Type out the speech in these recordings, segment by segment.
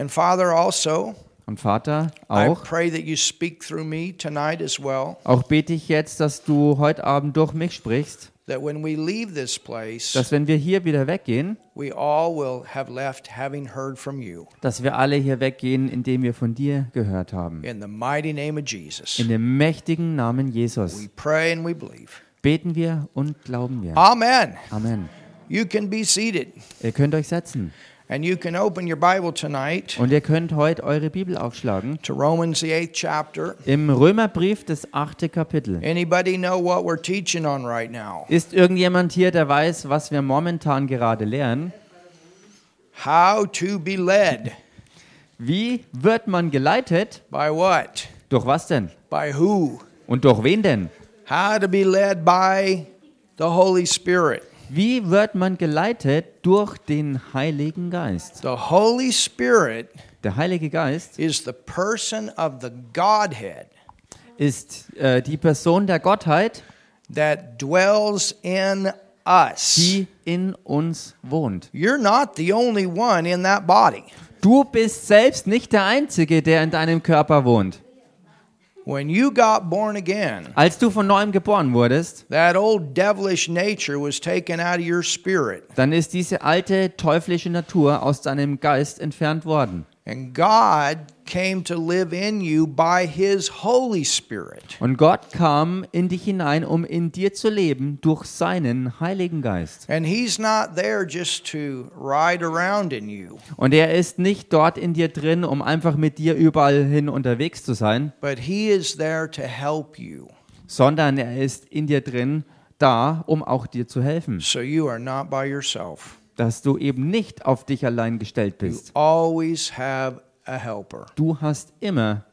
And Father, also, Und Vater, I auch, pray that you speak through me tonight as well. auch bete ich jetzt, dass du heute Abend durch mich sprichst, That when we leave this place, dass wenn wir hier wieder weggehen, we all will have left having heard from you. dass wir alle hier weggehen, indem wir von dir gehört haben. In the mighty name of Jesus, In dem mächtigen Namen we Jesus pray and we believe. beten wir und glauben wir. Amen. Amen. You can be seated. Ihr könnt euch setzen And you can open your Bible tonight und ihr könnt heute eure Bibel aufschlagen to Romans, the eighth chapter. im Römerbrief, das achte Kapitel. Anybody know what we're teaching on right now? Ist irgendjemand hier, der weiß, was wir momentan gerade lernen? How to be led. Wie wird man geleitet? By what? Durch was denn? By who? Und durch wen denn? How to be led by the Holy Spirit. Wie wird man geleitet? Durch den Heiligen Geist. The Holy Spirit Der Heilige Geist is the person of the Godhead ist äh, die Person der Gottheit, that dwells in us. die in uns wohnt. You're not the only one in that body. Du bist selbst nicht der Einzige, der in deinem Körper wohnt. When you got born again, Als du von neuem geboren wurdest, that old devilish nature was taken out of your spirit. dann ist diese alte teuflische Natur aus deinem Geist entfernt worden. And God came to live in you by his Holy Spirit. Und Gott kam in dich hinein, um in dir zu leben durch seinen Heiligen Geist. And he's not there just to ride around in you, Und er ist nicht dort in dir drin, um einfach mit dir überall hin unterwegs zu sein, but he is there to help you. sondern er ist in dir drin, da, um auch dir zu helfen. So you are not by yourself. Dass du eben nicht auf dich allein gestellt You bist. always have a helper. Du hast immer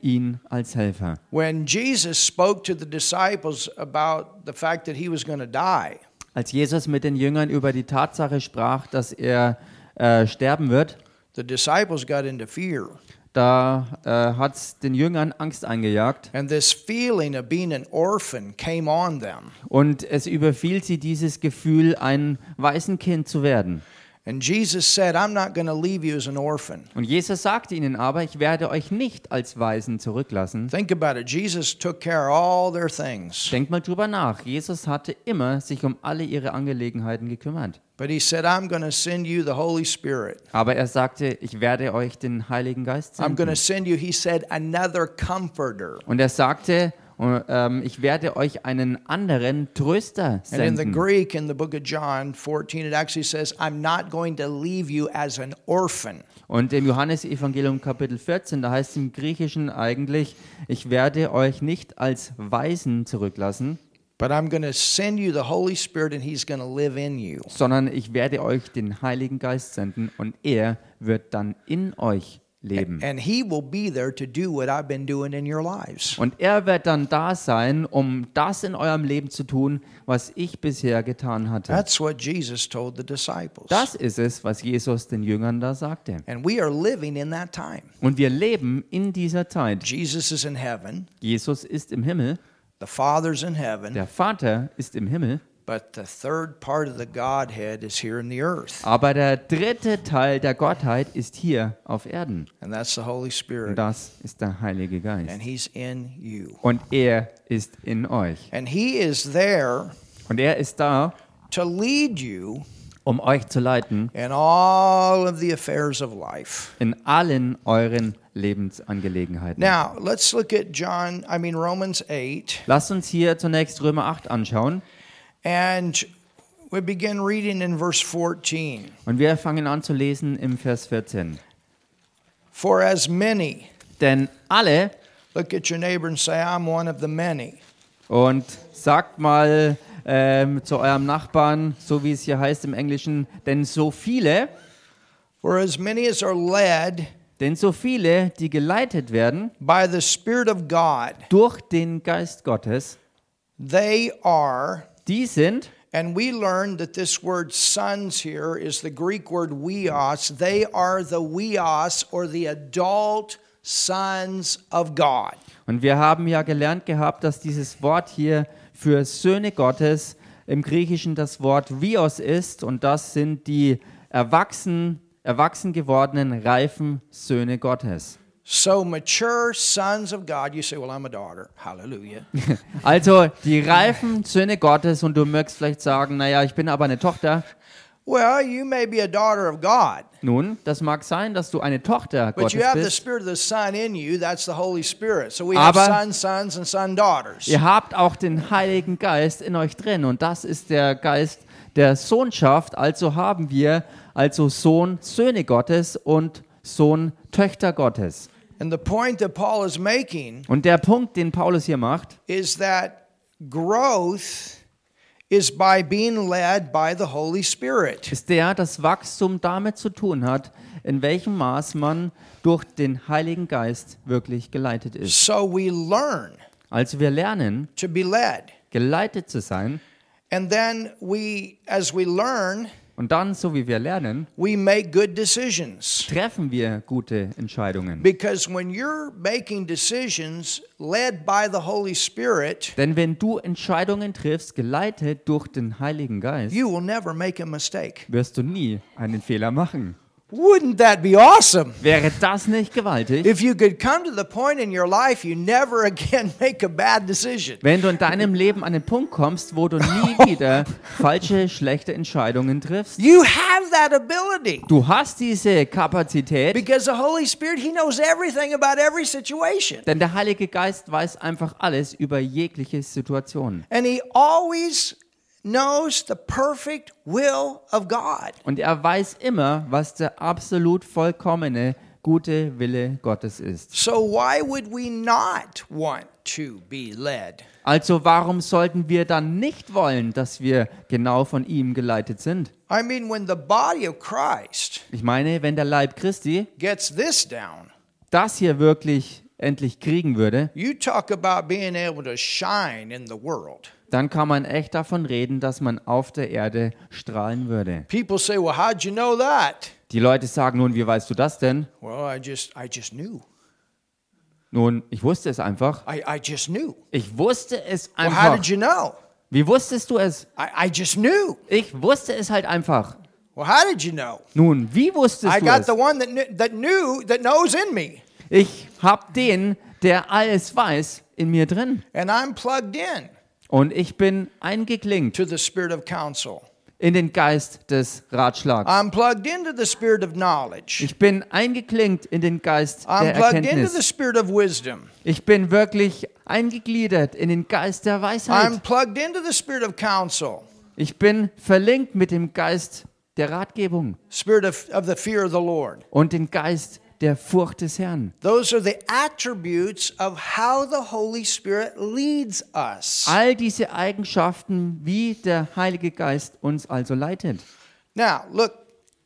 ihn als Helfer. When Jesus spoke to the disciples about the fact that he was going to die, Als Jesus mit den Jüngern über die Tatsache sprach, dass er äh, sterben wird, the disciples got into fear. da äh, hat es den Jüngern Angst eingejagt And this feeling of being an orphan came on them. und es überfiel sie dieses Gefühl, ein Waisenkind zu werden. And Jesus said, I'm not going to leave you as an orphan. Und Jesus sagte ihnen aber, ich werde euch nicht als Waisen zurücklassen. Think about it. Jesus took care of all their things. Denkt mal drüber nach. Jesus hatte immer sich um alle ihre Angelegenheiten gekümmert. But he said, I'm going to send you the Holy Spirit. Aber er sagte, ich werde euch den Heiligen Geist I'm going to senden. send you, he said, another comforter. Und er sagte, äh, ähm, ich werde euch einen anderen Tröster And in the senden. Greek, in the book of John 14, it actually says, I'm not going to leave you as an orphan. Und im Johannesevangelium Kapitel 14, da heißt es im Griechischen eigentlich, ich werde euch nicht als Waisen zurücklassen, But I'm going to send you the Holy Spirit and He's going to live in you. sondern ich werde euch den Heiligen Geist senden und er wird dann in euch leben. And He will be there to do what I've been doing in your lives. Und er wird dann da sein, um das in eurem Leben zu tun, was ich bisher getan hatte. That's what Jesus told the disciples. Das ist es, was Jesus den Jüngern da sagte. And we are living in that time. Und wir leben in dieser Zeit. Jesus is in heaven, Jesus ist im Himmel, the Father's in heaven, der Vater ist im Himmel, but the third part of the Godhead is here in the earth. aber der dritte Teil der Gottheit ist hier auf Erden. And that's the Holy Und Spirit. das ist der Heilige And Geist. He's in you. Und er ist in euch. And He is there Und er ist da, to lead you um euch zu leiten in all of the affairs of life. in allen euren Lebensangelegenheiten. Now, let's look at John, I mean, Romans 8, Lasst uns hier zunächst Römer 8 anschauen. And we begin reading in verse 14. Und wir fangen an zu lesen im Vers 14. For as many, Denn alle, look at your neighbor and say, I'm one of the many. und sagt mal ähm, zu eurem Nachbarn, so wie es hier heißt im Englischen, denn so viele, For as many as are led denn so viele, die geleitet werden by the Spirit of God, durch den Geist Gottes, they are, die sind, and we learned that this word sons here is the Greek word weos. They are the weos or the adult sons of God. und wir haben ja gelernt gehabt, dass dieses Wort hier für Söhne Gottes im Griechischen das Wort Vios ist und das sind die erwachsenen erwachsen gewordenen, reifen Söhne Gottes. So mature sons of God. You say, Well, I'm a daughter. Hallelujah. Also die reifen Söhne Gottes und du mögst vielleicht sagen, naja, ich bin aber eine Tochter. well, you may be a daughter of God, Nun, das mag sein, dass du eine Tochter but you Gottes have the bist. Spirit of the Son in you. That's the Holy Spirit. So we have sons, sons, and son daughters. Ihr habt auch den Heiligen Geist in euch drin und das ist der Geist der Sohnschaft. Also haben wir also Sohn, Söhne Gottes und Sohn, Töchter Gottes. And the point that Paul is making Und der Punkt, den Paulus hier macht, is that growth is by being led by the Holy Spirit. ist der, dass Wachstum damit zu tun hat, in welchem Maß man durch den Heiligen Geist wirklich geleitet ist. So we learn Also wir lernen, to be led. geleitet zu sein And then we, as we learn, und dann, so wie wir lernen, we make good decisions. treffen wir gute Entscheidungen. Because when you're making decisions led by the Holy Spirit, Denn wenn du Entscheidungen triffst, geleitet durch den Heiligen Geist, you will never make a mistake. wirst du nie einen Fehler machen. Wouldn't that be awesome? Wäre das nicht gewaltig? If you could come to the point in your life you never again make a bad decision. Wenn du in deinem Leben an den Punkt kommst, wo du nie wieder falsche, schlechte Entscheidungen triffst, You have that ability. du hast diese Kapazität, Because the Holy Spirit, He knows everything about every situation. denn der Heilige Geist weiß einfach alles über jegliche Situation. And He always knows the perfect will of God. Und er weiß immer, was der absolut vollkommene, gute Wille Gottes ist. So why would we not want to be led? Also warum sollten wir dann nicht wollen, dass wir genau von ihm geleitet sind? I mean, when the body of Christ Ich meine, wenn der Leib Christi gets this down, das hier wirklich endlich kriegen würde, you talk about being able to shine in the world. Dann kann man echt davon reden, dass man auf der Erde strahlen würde. People say, "Well, how'd you know that?" Die Leute sagen nun, wie weißt du das denn? Well, I just, I just knew. Nun, ich wusste es einfach. I, I just knew. Ich wusste es Well, how einfach. did you know? Wie wusstest du es? I, I just knew. Ich wusste es halt einfach. Well, how did you know? Nun, wie wusstest I du got es? the one that knew, that knew that knows in me, Ich habe den, der alles weiß, in mir drin. and I'm plugged in Und ich bin eingeklinkt to the spirit of counsel. in den Geist des Ratschlags. I'm plugged into the spirit of knowledge. Ich bin eingeklinkt in den Geist I'm der plugged into the Erkenntnis. spirit of wisdom. Ich bin wirklich eingegliedert in den Geist der I'm Weisheit. plugged into the spirit of counsel, Ich bin verlinkt mit dem Geist der Ratgebung spirit of, of the fear of the Lord. und den Geist der Furcht des Herrn. Those are the attributes of how the Holy Spirit leads us. All diese Eigenschaften, wie der Heilige Geist uns also leitet. Now, look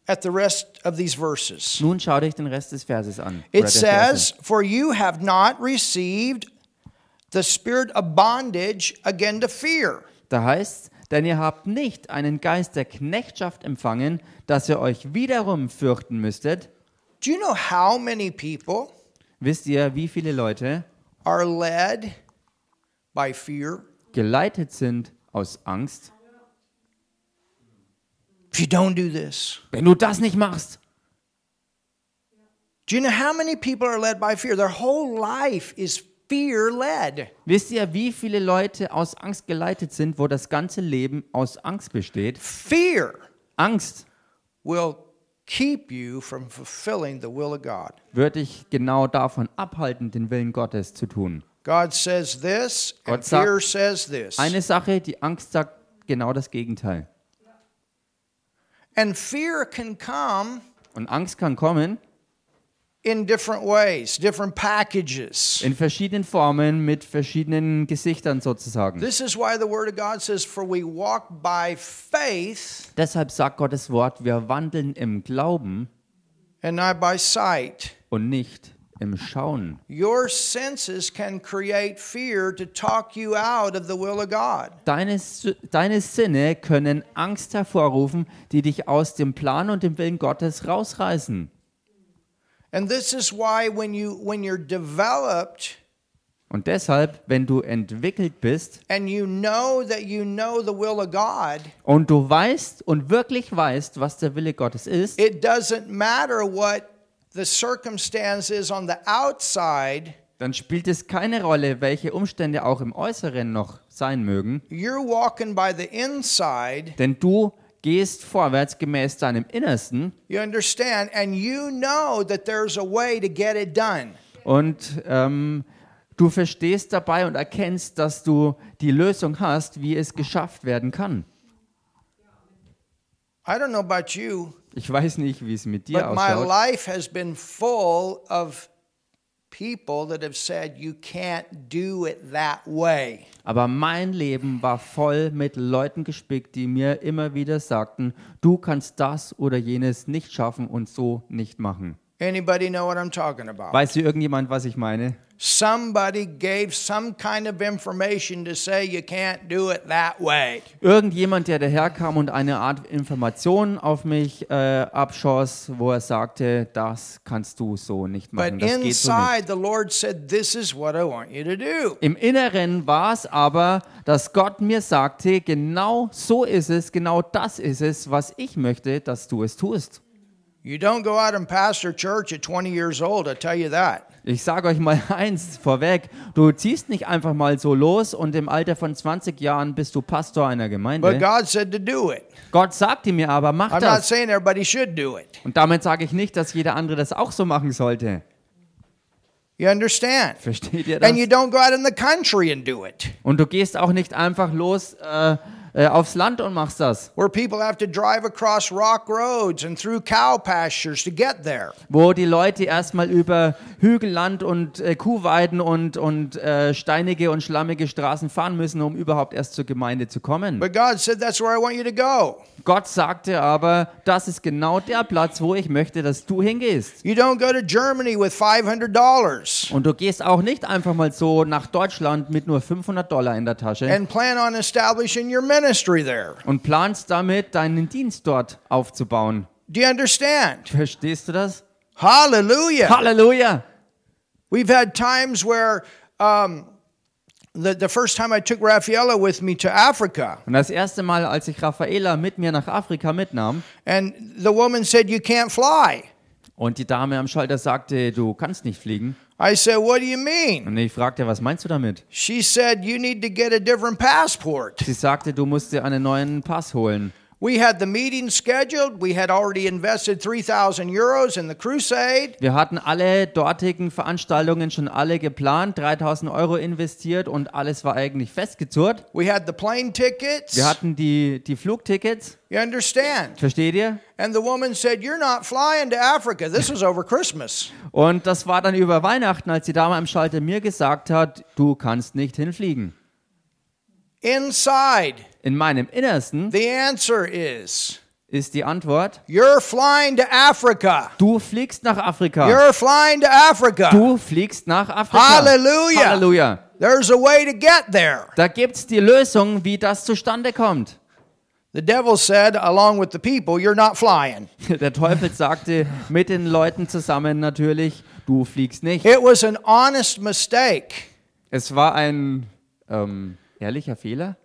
at the rest of these verses. Nun schau dich den Rest des Verses an. It says, For you have not received the spirit of bondage again to fear. Da heißt denn ihr habt nicht einen Geist der Knechtschaft empfangen, dass ihr euch wiederum fürchten müsstet. Do you know how many people Wisst ihr, wie viele Leute are led by fear? geleitet sind aus Angst? If you don't do this, Wenn du das nicht machst, do you know how many people are led by fear? Their whole life is fear led. wisst ihr, wie viele Leute aus Angst geleitet sind, wo das ganze Leben aus Angst besteht? Fear Angst will keep you from fulfilling the will of God. wird dich genau davon abhalten, den Willen Gottes zu tun. God says this, and Gott sagt- fear says this. Eine Sache, die Angst sagt genau das Gegenteil. And fear can come Und Angst kann kommen in different ways, different packages. in verschiedenen Formen mit verschiedenen Gesichtern sozusagen. This is why the Word of God says, For we walk by faith Deshalb sagt Gottes Wort, wir wandeln im Glauben and not by sight. und nicht im Schauen. Your senses can create fear to talk you out of the will of God. Deine, deine Sinne können Angst hervorrufen, die dich aus dem Plan und dem Willen Gottes rausreißen. And this is why when you when you're developed Und deshalb, wenn du entwickelt bist and you know that you know the will of God, und du weißt und wirklich weißt, was der Wille Gottes ist, it doesn't matter what the circumstance is on the outside, dann spielt es keine Rolle, welche Umstände auch im Äußeren noch sein mögen, you're walking by the inside. denn du gehst vorwärts gemäß deinem Innersten You understand? And you know that there's a way to get it done. und ähm, du verstehst dabei und erkennst, dass du die Lösung hast, wie es geschafft werden kann. I don't know about you, Ich weiß nicht, wie es mit dir but my ausschaut, life has been full of people that have said you can't do it that way. aber mein Leben war voll mit Leuten gespickt, die mir immer wieder sagten, du kannst das oder jenes nicht schaffen und so nicht machen. Anybody know what I'm talking about? Weiß hier irgendjemand, was ich meine? Somebody gave some kind of information to say you can't do it that way. Irgendjemand, der daherkam und eine Art Information auf mich äh, abschoss, wo er sagte, das kannst du so nicht machen, But das geht so nicht. inside, the Lord said, This is what I want you to do. Im Inneren war es aber, dass Gott mir sagte, genau so ist es, genau das ist es, was ich möchte, dass du es tust. You don't go out and pastor church at 20 years old, I tell you that. Ich sage euch mal eins vorweg, du ziehst nicht einfach mal so los und im Alter von 20 Jahren bist du Pastor einer But Gemeinde. God said to do it. Gott sagte mir aber, mach I'm not das. saying everybody should do it. Und damit sage ich nicht, dass jeder andere das auch so machen sollte. You understand? Versteht ihr das? And you don't go out in the country and do it, Und du gehst auch nicht einfach los äh, aufs Land und machst das, where people have to drive across rock roads and through cow pastures to get there. wo die Leute erstmal über Hügelland und äh, Kuhweiden und, und äh, steinige und schlammige Straßen fahren müssen, um überhaupt erst zur Gemeinde zu kommen. But God said, That's where I want you to go. Gott sagte aber, das ist genau der Platz, wo ich möchte, dass du hingehst. You don't go to Germany with $500 Und du gehst auch nicht einfach mal so nach Deutschland mit nur 500 Dollar in der Tasche and plan on establishing your ministry there. und planst damit, deinen Dienst dort aufzubauen. Do you understand? Verstehst du das? Hallelujah. Halleluja! We've had times where um, the, the first time I took Raffaella with me to Africa, Und das erste Mal, als ich Raffaela mit mir nach Afrika mitnahm and the woman said, You can't fly. und die Dame am Schalter sagte, du kannst nicht fliegen. I said, What do you mean? Und ich fragte, was meinst du damit? She said, You need to get a different passport. Sie sagte, du musst dir einen neuen Pass holen. We had the meeting scheduled. We had already invested 3,000 euros in the crusade. Wir hatten alle dortigen Veranstaltungen schon alle geplant, 3000 Euro investiert und alles war eigentlich festgezurrt. We had the plane tickets. Wir hatten die, die Flugtickets, You understand? versteht ihr? And the woman said, You're not flying to Africa. This was over Christmas. Und das war dann über Weihnachten, als die Dame am Schalter mir gesagt hat, du kannst nicht hinfliegen. Inside, In meinem Innersten the answer is ist die Antwort, You're flying to Africa. du fliegst nach Afrika. You're flying to Africa. Du fliegst nach Afrika. Halleluja. Halleluja. There's a way to get there. Da gibt's die Lösung, wie das zustande kommt. The devil said, along with the people, You're not flying. Der Teufel sagte mit den Leuten zusammen natürlich, du fliegst nicht. It was an honest mistake. Es war ein ähm, ehrlicher Fehler.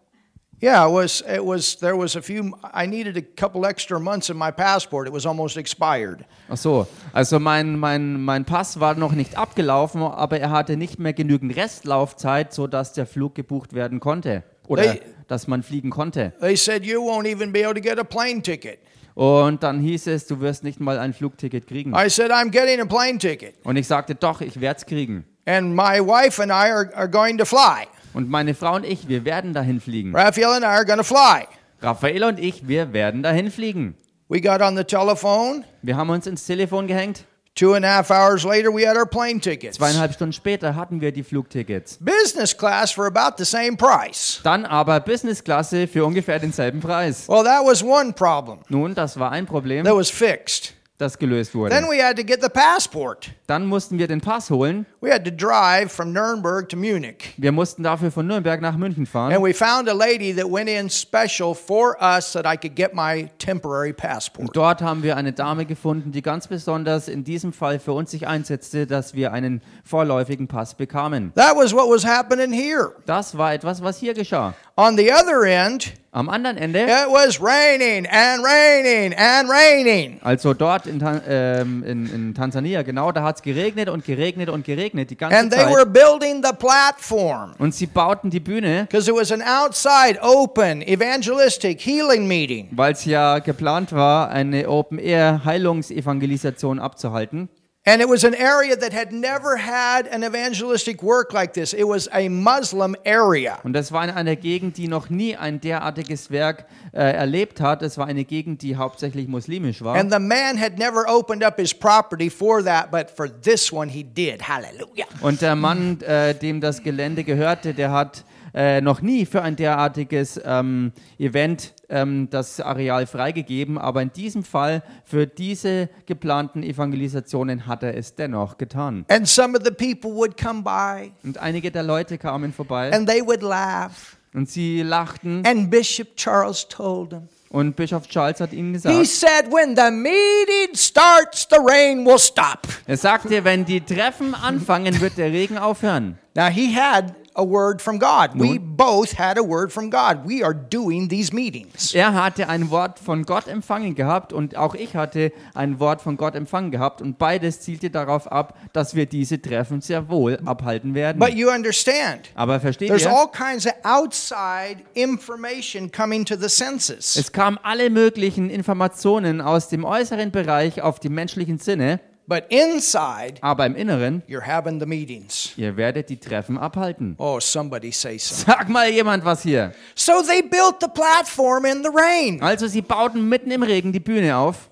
Yeah, it was. It was. There was a few. I needed a couple extra months in my passport. It was almost expired. Ach so, also mein, mein, mein Pass war noch nicht abgelaufen, aber er hatte nicht mehr genügend Restlaufzeit, sodass der Flug gebucht werden konnte. Oder Hey. dass man fliegen konnte. They said you won't even be able to get a plane ticket. Und dann hieß es, du wirst nicht mal ein Flugticket kriegen. I said I'm getting a plane ticket, Und ich sagte, doch, ich werde es kriegen. and my wife and I are, are going to fly. Und meine Frau und ich, wir werden dahin fliegen. Raphael and I are going to fly. Raffaele und ich, wir werden dahin fliegen. We got on the telephone. Wir haben uns ins Telefon gehängt. Two and a half hours later, we had our plane tickets. Zweieinhalb Stunden später hatten wir die Flugtickets. Business class for about the same price. Dann aber Business-Klasse für ungefähr denselben Preis. Well, that was one problem Nun, das war ein Problem, that was fixed. Das gelöst Then wurde. we had to get the passport. Dann mussten wir den Pass holen. We had to drive from Nuremberg to Munich. Wir mussten dafür von Nürnberg nach München fahren. And we found a lady that went in special for us that I could get my temporary passport. Dort haben wir eine Dame gefunden, die ganz besonders in diesem Fall für uns sich einsetzte, dass wir einen vorläufigen Pass bekamen. That was what was happening here. Das war etwas, was hier geschah. On the other end, Am anderen Ende, it was raining and raining and raining. also dort in, ähm, in, in Tansania, genau, da hat es geregnet und geregnet und geregnet die ganze And they were Zeit. building the platform Und sie bauten die Bühne, because it was an outside, open, evangelistic healing meeting. weil es ja geplant war, eine Open-Air-Heilungsevangelisation abzuhalten. And it was an area that had never had an evangelistic work like this. It was a Muslim area. Und das war in einer Gegend, die noch nie ein derartiges Werk äh, erlebt hat. Es war eine Gegend, die hauptsächlich muslimisch war. And the man had never opened up his property for that, but for this one he did. Hallelujah. Und der Mann, äh, dem das Gelände gehörte, der hat äh, noch nie für ein derartiges ähm, Event ähm, das Areal freigegeben, aber in diesem Fall für diese geplanten Evangelisationen hat er es dennoch getan. And some of the people would come by Und einige der Leute kamen vorbei and they would laugh. und sie lachten And Bishop Charles told them, und Bischof Charles hat ihnen he gesagt, said, when the meeting starts, the rain will stop. er sagte, wenn die Treffen anfangen, wird der Regen aufhören. Now he had a word from God. We both had a word from God. We are doing these meetings. Er hatte ein Wort von Gott empfangen gehabt und auch ich hatte ein Wort von Gott empfangen gehabt und beides zielte darauf ab, dass wir diese Treffen sehr wohl abhalten werden. But you understand, Aber versteht there's ihr? all kinds of outside information coming to the senses. Es kamen alle möglichen Informationen aus dem äußeren Bereich auf die menschlichen Sinne, But inside, aber im Inneren, you're having the meetings. ihr werdet die Treffen abhalten. Oh, somebody say something. Sag mal jemand was hier. So they built the platform in the rain. Also sie bauten mitten im Regen die Bühne auf.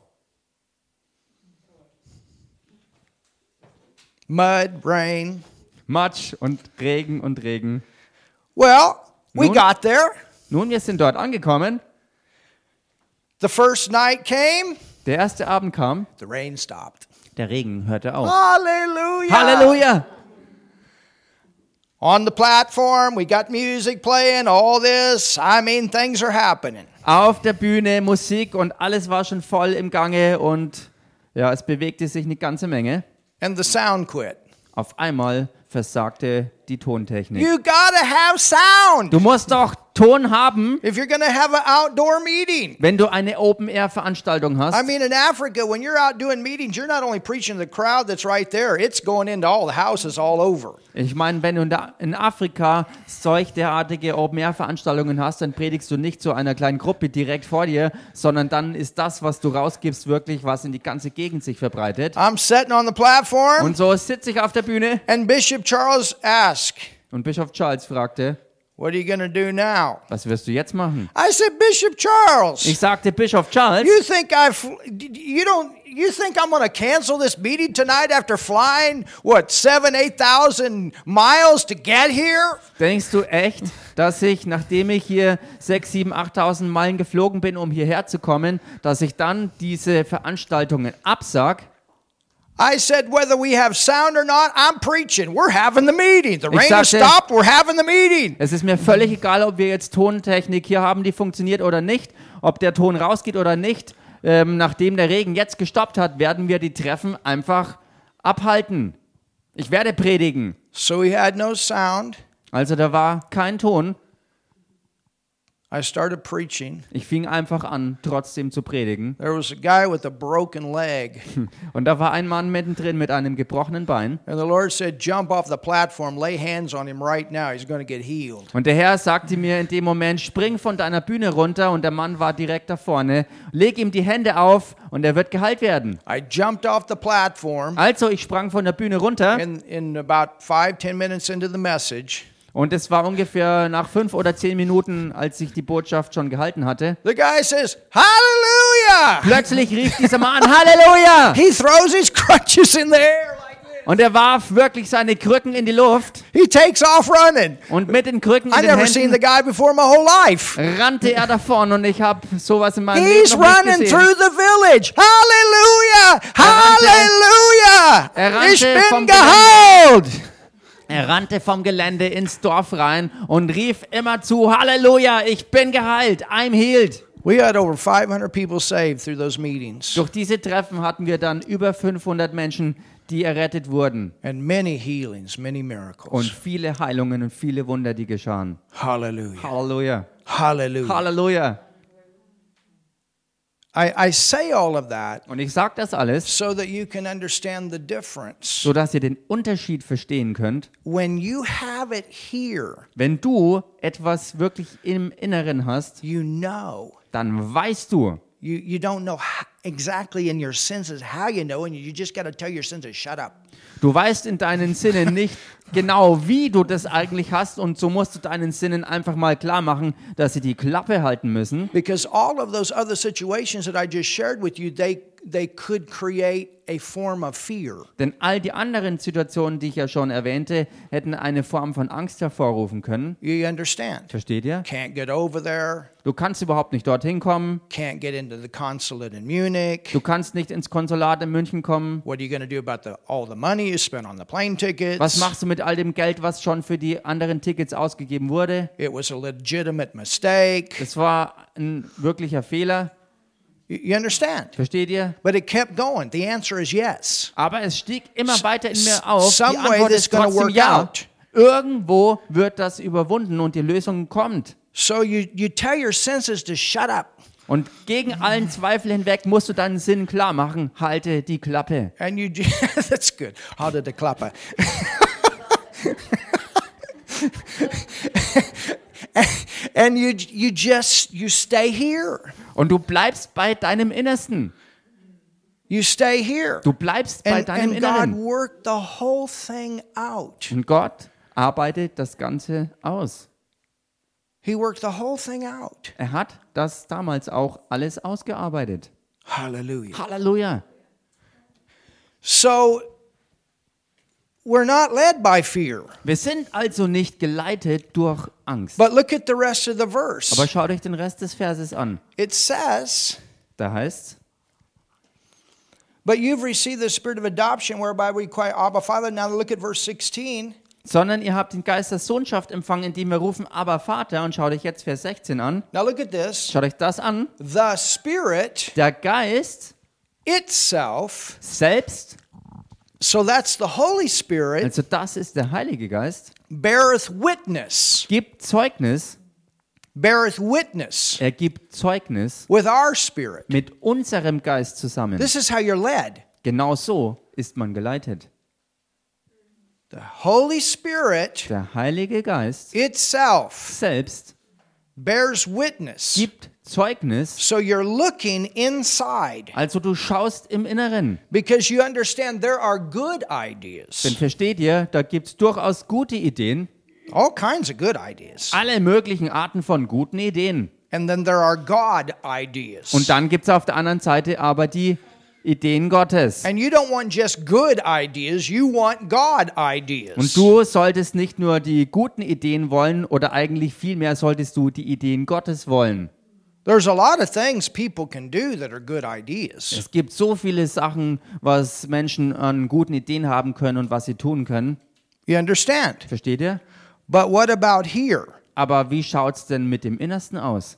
Mud, rain. Matsch und Regen und Regen. Well, we Nun? got there. Nun, wir sind dort angekommen. The first night came, Der erste Abend kam, the rain stopped. Der Regen hörte auf. Hallelujah. Halleluja! On the platform, we got music playing, all this. I mean, things are happening. Auf der Bühne Musik und alles war schon voll im Gange und ja, es bewegte sich eine ganze Menge. And the sound quit. Auf einmal versagte die Tontechnik. You gotta have sound Du musst doch Ton haben, if you're gonna have an outdoor meeting. wenn du eine Open-Air-Veranstaltung I hast. mean, in Africa, when you're out doing meetings, you're not only preaching to the crowd that's right there, it's going into all the houses all over. Ich meine, wenn du in Afrika solch derartige Open-Air-Veranstaltungen hast, dann predigst du nicht zu einer kleinen Gruppe direkt vor dir, sondern dann ist das, was du rausgibst, wirklich, was in die ganze Gegend sich verbreitet. I'm sitting on the platform, Und so sitze ich auf der Bühne and Bishop Charles asked, und Bischof Charles fragte, What are you gonna do now? was wirst du jetzt machen? I said, Bishop Charles, Ich sagte, Bischof Charles, you think I've, you don't, you think I'm gonna cancel this meeting tonight after flying, what, seven, 8,000 miles to get here? denkst du echt, dass ich, nachdem ich hier 6, 7, 8.000 Meilen geflogen bin, um hierher zu kommen, dass ich dann diese Veranstaltungen absag? I said, whether we have sound or not, I'm preaching. We're having the meeting. The rain has stopped. We're having the meeting. Es ist mir völlig egal, ob wir jetzt Tontechnik hier haben, die funktioniert oder nicht, ob der Ton rausgeht oder nicht. Ähm, nachdem der Regen jetzt gestoppt hat, werden wir die Treffen einfach abhalten. Ich werde predigen. So he had no sound. Also da war kein Ton. I started preaching. Ich fing einfach an, trotzdem zu predigen. There was a guy with a broken leg. Und da war ein Mann mittendrin mit einem gebrochenen Bein. And the Lord said, Jump off the platform, lay hands on him right now. He's going to get healed. Und der Herr sagte mir in dem Moment, spring von deiner Bühne runter und der Mann war direkt da vorne. Leg ihm die Hände auf und er wird geheilt werden. I jumped off the platform. Also ich sprang von der Bühne runter In, in about five, ten minutes into the message, und es war ungefähr nach fünf oder zehn Minuten, als ich die Botschaft schon gehalten hatte. the guy says, Hallelujah! Plötzlich rief dieser Mann, Halleluja! He throws his crutches in the air like Und er warf wirklich seine Krücken in die Luft He takes off running. und mit den Krücken I in den never seen the Händen guy before my whole life. rannte er davon und ich habe sowas in meinem He's Leben noch running nicht gesehen. through the village. Hallelujah! Halleluja! Er rannte Ich bin geheilt. Er rannte vom Gelände ins Dorf rein und rief immer zu, Halleluja, ich bin geheilt, I'm healed. We had over 500 people saved through those meetings Durch diese Treffen hatten wir dann über 500 Menschen, die errettet wurden and many healings, many und miracles. viele Heilungen und viele Wunder, die geschahen. Hallelujah. Halleluja. Hallelujah. Halleluja. I, I say all of that Und ich sage das alles, so that you can understand the difference. sodass ihr den Unterschied verstehen könnt. When you have it here, Wenn du etwas wirklich im Inneren hast, you know. dann weißt du. You, you don't know exactly in your senses how you know, and you just got to tell your senses, shut up. Du weißt in deinen Sinnen nicht genau, wie du das eigentlich hast und so musst du deinen Sinnen einfach mal klar machen, dass sie die Klappe halten müssen. Because all of those other situations that I just shared with you, they, they could create a form of fear. Denn all die anderen Situationen, die ich ja schon erwähnte, hätten eine Form von Angst hervorrufen können. You understand? Versteht ihr? Can't get over there, Du kannst überhaupt nicht dorthin kommen. can't get into the consulate in Munich. Du kannst nicht ins Konsulat in München kommen. What are you going to do about the, all the money you spent on the plane tickets? Was machst du mit all dem Geld, was schon für die anderen Tickets ausgegeben wurde? It was a legitimate mistake. Das war ein wirklicher Fehler. You, understand? Versteht ihr? But it kept going. The answer is yes. Aber es stieg immer weiter in mir auf. some Die Antwort ist trotzdem work ja. out. Irgendwo wird das überwunden und die Lösung kommt. So you, you tell your senses to shut up. Und gegen allen Zweifel hinweg musst du deinen Sinn klar machen. Halte die Klappe. And you, that's good. Did the clap? and you, you just, you stay here. Und du bleibst bei deinem Innersten. You stay here. Du bleibst bei And, deinem and God Inneren. worked the whole thing out. Und Gott arbeitet das Ganze aus. He worked the whole thing out. Er hat das damals auch alles ausgearbeitet. Hallelujah. Halleluja. So we're not led by fear. Wir sind also nicht geleitet durch Angst. But look at the rest of the verse. Aber schaut euch den Rest des Verses an. It says, Da heißt But you've received the spirit of adoption whereby we cry, Abba, Father. Now look at verse 16. sondern ihr habt den Geist der Sohnschaft empfangen, indem wir rufen, aber Vater. Und schaut euch jetzt Vers 16 an. Now look at this. Schaut euch das an. The Spirit Der Geist itself, selbst, so that's the Holy Spirit, also das ist der Heilige Geist, beareth witness, gibt Zeugnis, beareth witness er gibt Zeugnis with our spirit. mit unserem Geist zusammen. This is how you're led. Genau so ist man geleitet. The Holy Spirit Der Heilige Geist itself selbst bears witness. gibt Zeugnis, So you're looking inside also du schaust im Inneren. because you understand there are good ideas, Denn versteht ihr, da gibt es durchaus gute Ideen, all kinds of good ideas. alle möglichen Arten von guten Ideen. And then there are God ideas. Und dann gibt es auf der anderen Seite aber die Ideen Gottes. And you don't want just good ideas, you want God ideas. Und du solltest nicht nur die guten Ideen wollen oder eigentlich vielmehr solltest du die Ideen Gottes wollen. There's a lot of things people can do that are good ideas. Es gibt so viele Sachen, was Menschen an guten Ideen haben können und was sie tun können. You understand? Versteht ihr? But what about here? Aber wie schaut es denn mit dem Innersten aus?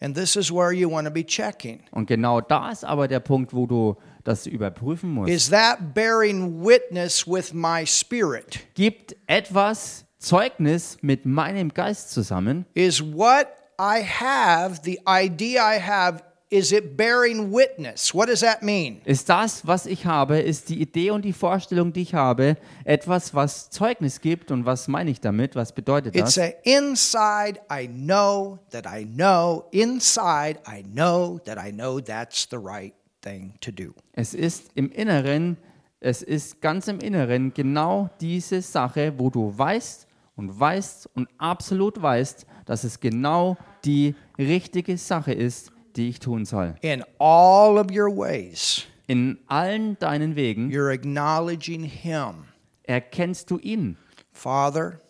And this is where you want to be checking. Und genau da ist aber der Punkt, wo du das überprüfen musst. Is that bearing witness with my spirit? Gibt etwas Zeugnis mit meinem Geist zusammen? Is what I have, the idea I have, is it bearing witness? What does that mean? Ist das, was ich habe, ist die Idee und die Vorstellung, die ich habe, etwas, was Zeugnis gibt? Und was meine ich damit? Was bedeutet It's das? a inside I know that I know, inside I know that I know that's the right thing to do. Es ist im Inneren, es ist ganz im Inneren genau diese Sache, wo du weißt und weißt und absolut weißt, dass es genau die richtige Sache ist, die ich tun soll. In all of your ways, In allen deinen Wegen you're acknowledging Him. erkennst du ihn. Father,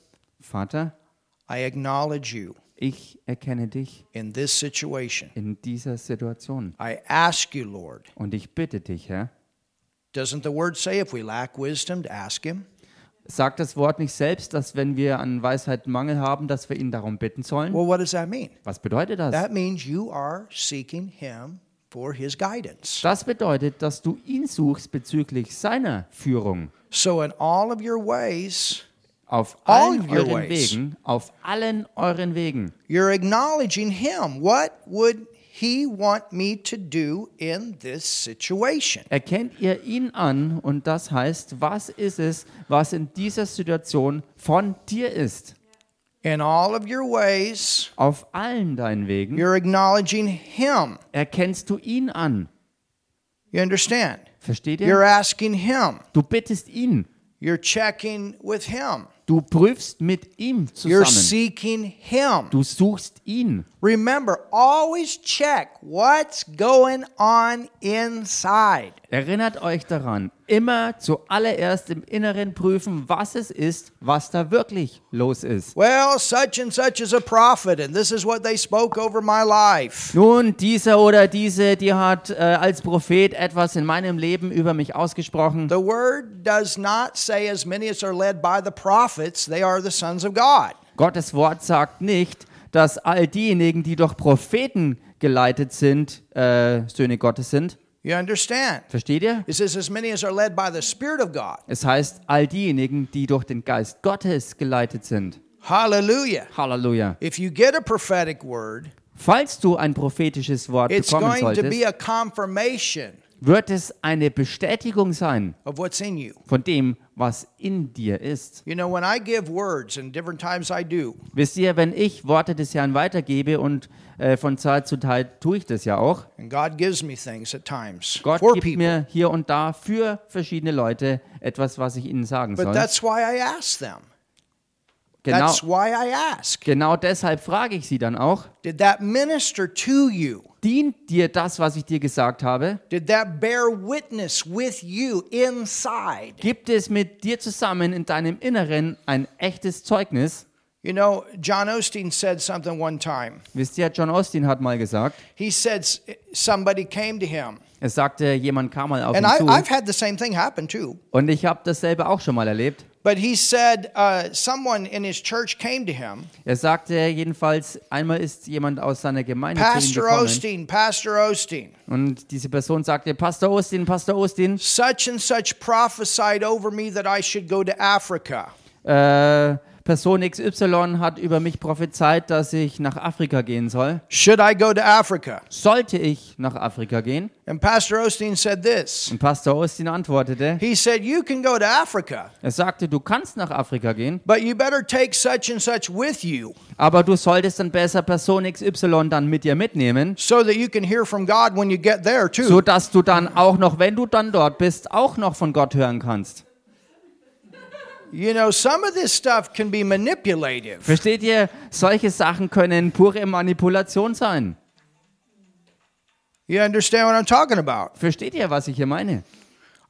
Vater, I acknowledge you ich erkenne dich in this situation. in dieser Situation. I ask you, Lord. Und ich bitte dich, Herr, Doesn't the word say if we lack wisdom to ask Him? Sagt das Wort nicht selbst, dass wenn wir an Weisheit Mangel haben, dass wir ihn darum bitten sollen? Well, what does that mean? Was bedeutet das? That means you are seeking Him for His guidance. Das bedeutet, dass du ihn suchst bezüglich seiner Führung. So, in all of your ways, Auf All allen your euren ways. Wegen, auf allen euren Wegen. you're acknowledging Him. What would He want me to do in this situation? Erkennt ihr ihn an und das heißt, was ist es, was in dieser Situation von dir ist? In all of your ways, Auf allen deinen Wegen you're acknowledging Him. erkennst du ihn an. You understand? Versteht You're ihr? asking Him. Du bittest ihn. You're checking with Him. Du prüfst mit ihm You're zusammen. seeking Him. Du suchst ihn. Remember, always check what's going on inside. Erinnert euch daran, immer zuallererst im Inneren prüfen, was es ist, was da wirklich los ist. Well, such and such is a prophet, and this is what they spoke over my life. Nun, dieser oder diese, die hat äh, als Prophet etwas in meinem Leben über mich ausgesprochen. The word does not say, as many as are led by the prophets, they are the sons of God. Gottes Wort sagt nicht, dass all diejenigen, die durch Propheten geleitet sind, äh, Söhne Gottes sind. You understand? Versteht ihr? It says, as many as are led by the Spirit of God. Es heißt, all diejenigen, die durch den Geist Gottes geleitet sind. Hallelujah. Halleluja. If you get a prophetic word, Falls du ein prophetisches Wort it's bekommen going to be a confirmation wird es eine Bestätigung sein von dem, was in dir ist. You know, do, Wisst ihr, wenn ich Worte des Herrn weitergebe und äh, von Zeit zu Zeit tue ich das ja auch, Gott gibt people. mir hier und da für verschiedene Leute etwas, was ich ihnen sagen But soll. that's why I ask them. Genau, That's why I ask. genau deshalb frage ich sie dann auch, Did that minister to you? Dient dir das, was ich dir gesagt habe? Did that bear witness with you inside? Gibt es mit dir zusammen in deinem Inneren ein echtes Zeugnis? You know, John Osteen said something one time. Wisst ihr, John Austin hat mal gesagt, He said somebody came to him. er sagte, jemand kam mal auf And ihn I, zu. I've had the same thing happen too. Und ich habe dasselbe auch schon mal erlebt. But he said uh, someone in his church came to him. Er sagte jedenfalls, einmal ist jemand aus seiner Gemeinde zu ihm Pastor gekommen. Osteen, Pastor Osteen, Und diese Person sagte, Pastor Austin, Pastor Austin, such and such prophesied over me that I should go to Africa. äh, Person XY hat über mich prophezeit, dass ich nach Afrika gehen soll. Should I go to Africa? Sollte ich nach Afrika gehen? And Pastor Osteen said this. Und Pastor Austin antwortete, He said, You can go to Africa, er sagte, du kannst nach Afrika gehen, but you better take such and such with you aber du solltest dann besser Person XY dann mit dir mitnehmen, so that you can hear from God when you get there, too. so dass du dann auch noch, wenn du dann dort bist, auch noch von Gott hören kannst. You know, some of this stuff can be manipulative. Versteht ihr? Solche Sachen können pure Manipulation sein. You understand what I'm talking about? Versteht ihr, was ich hier meine?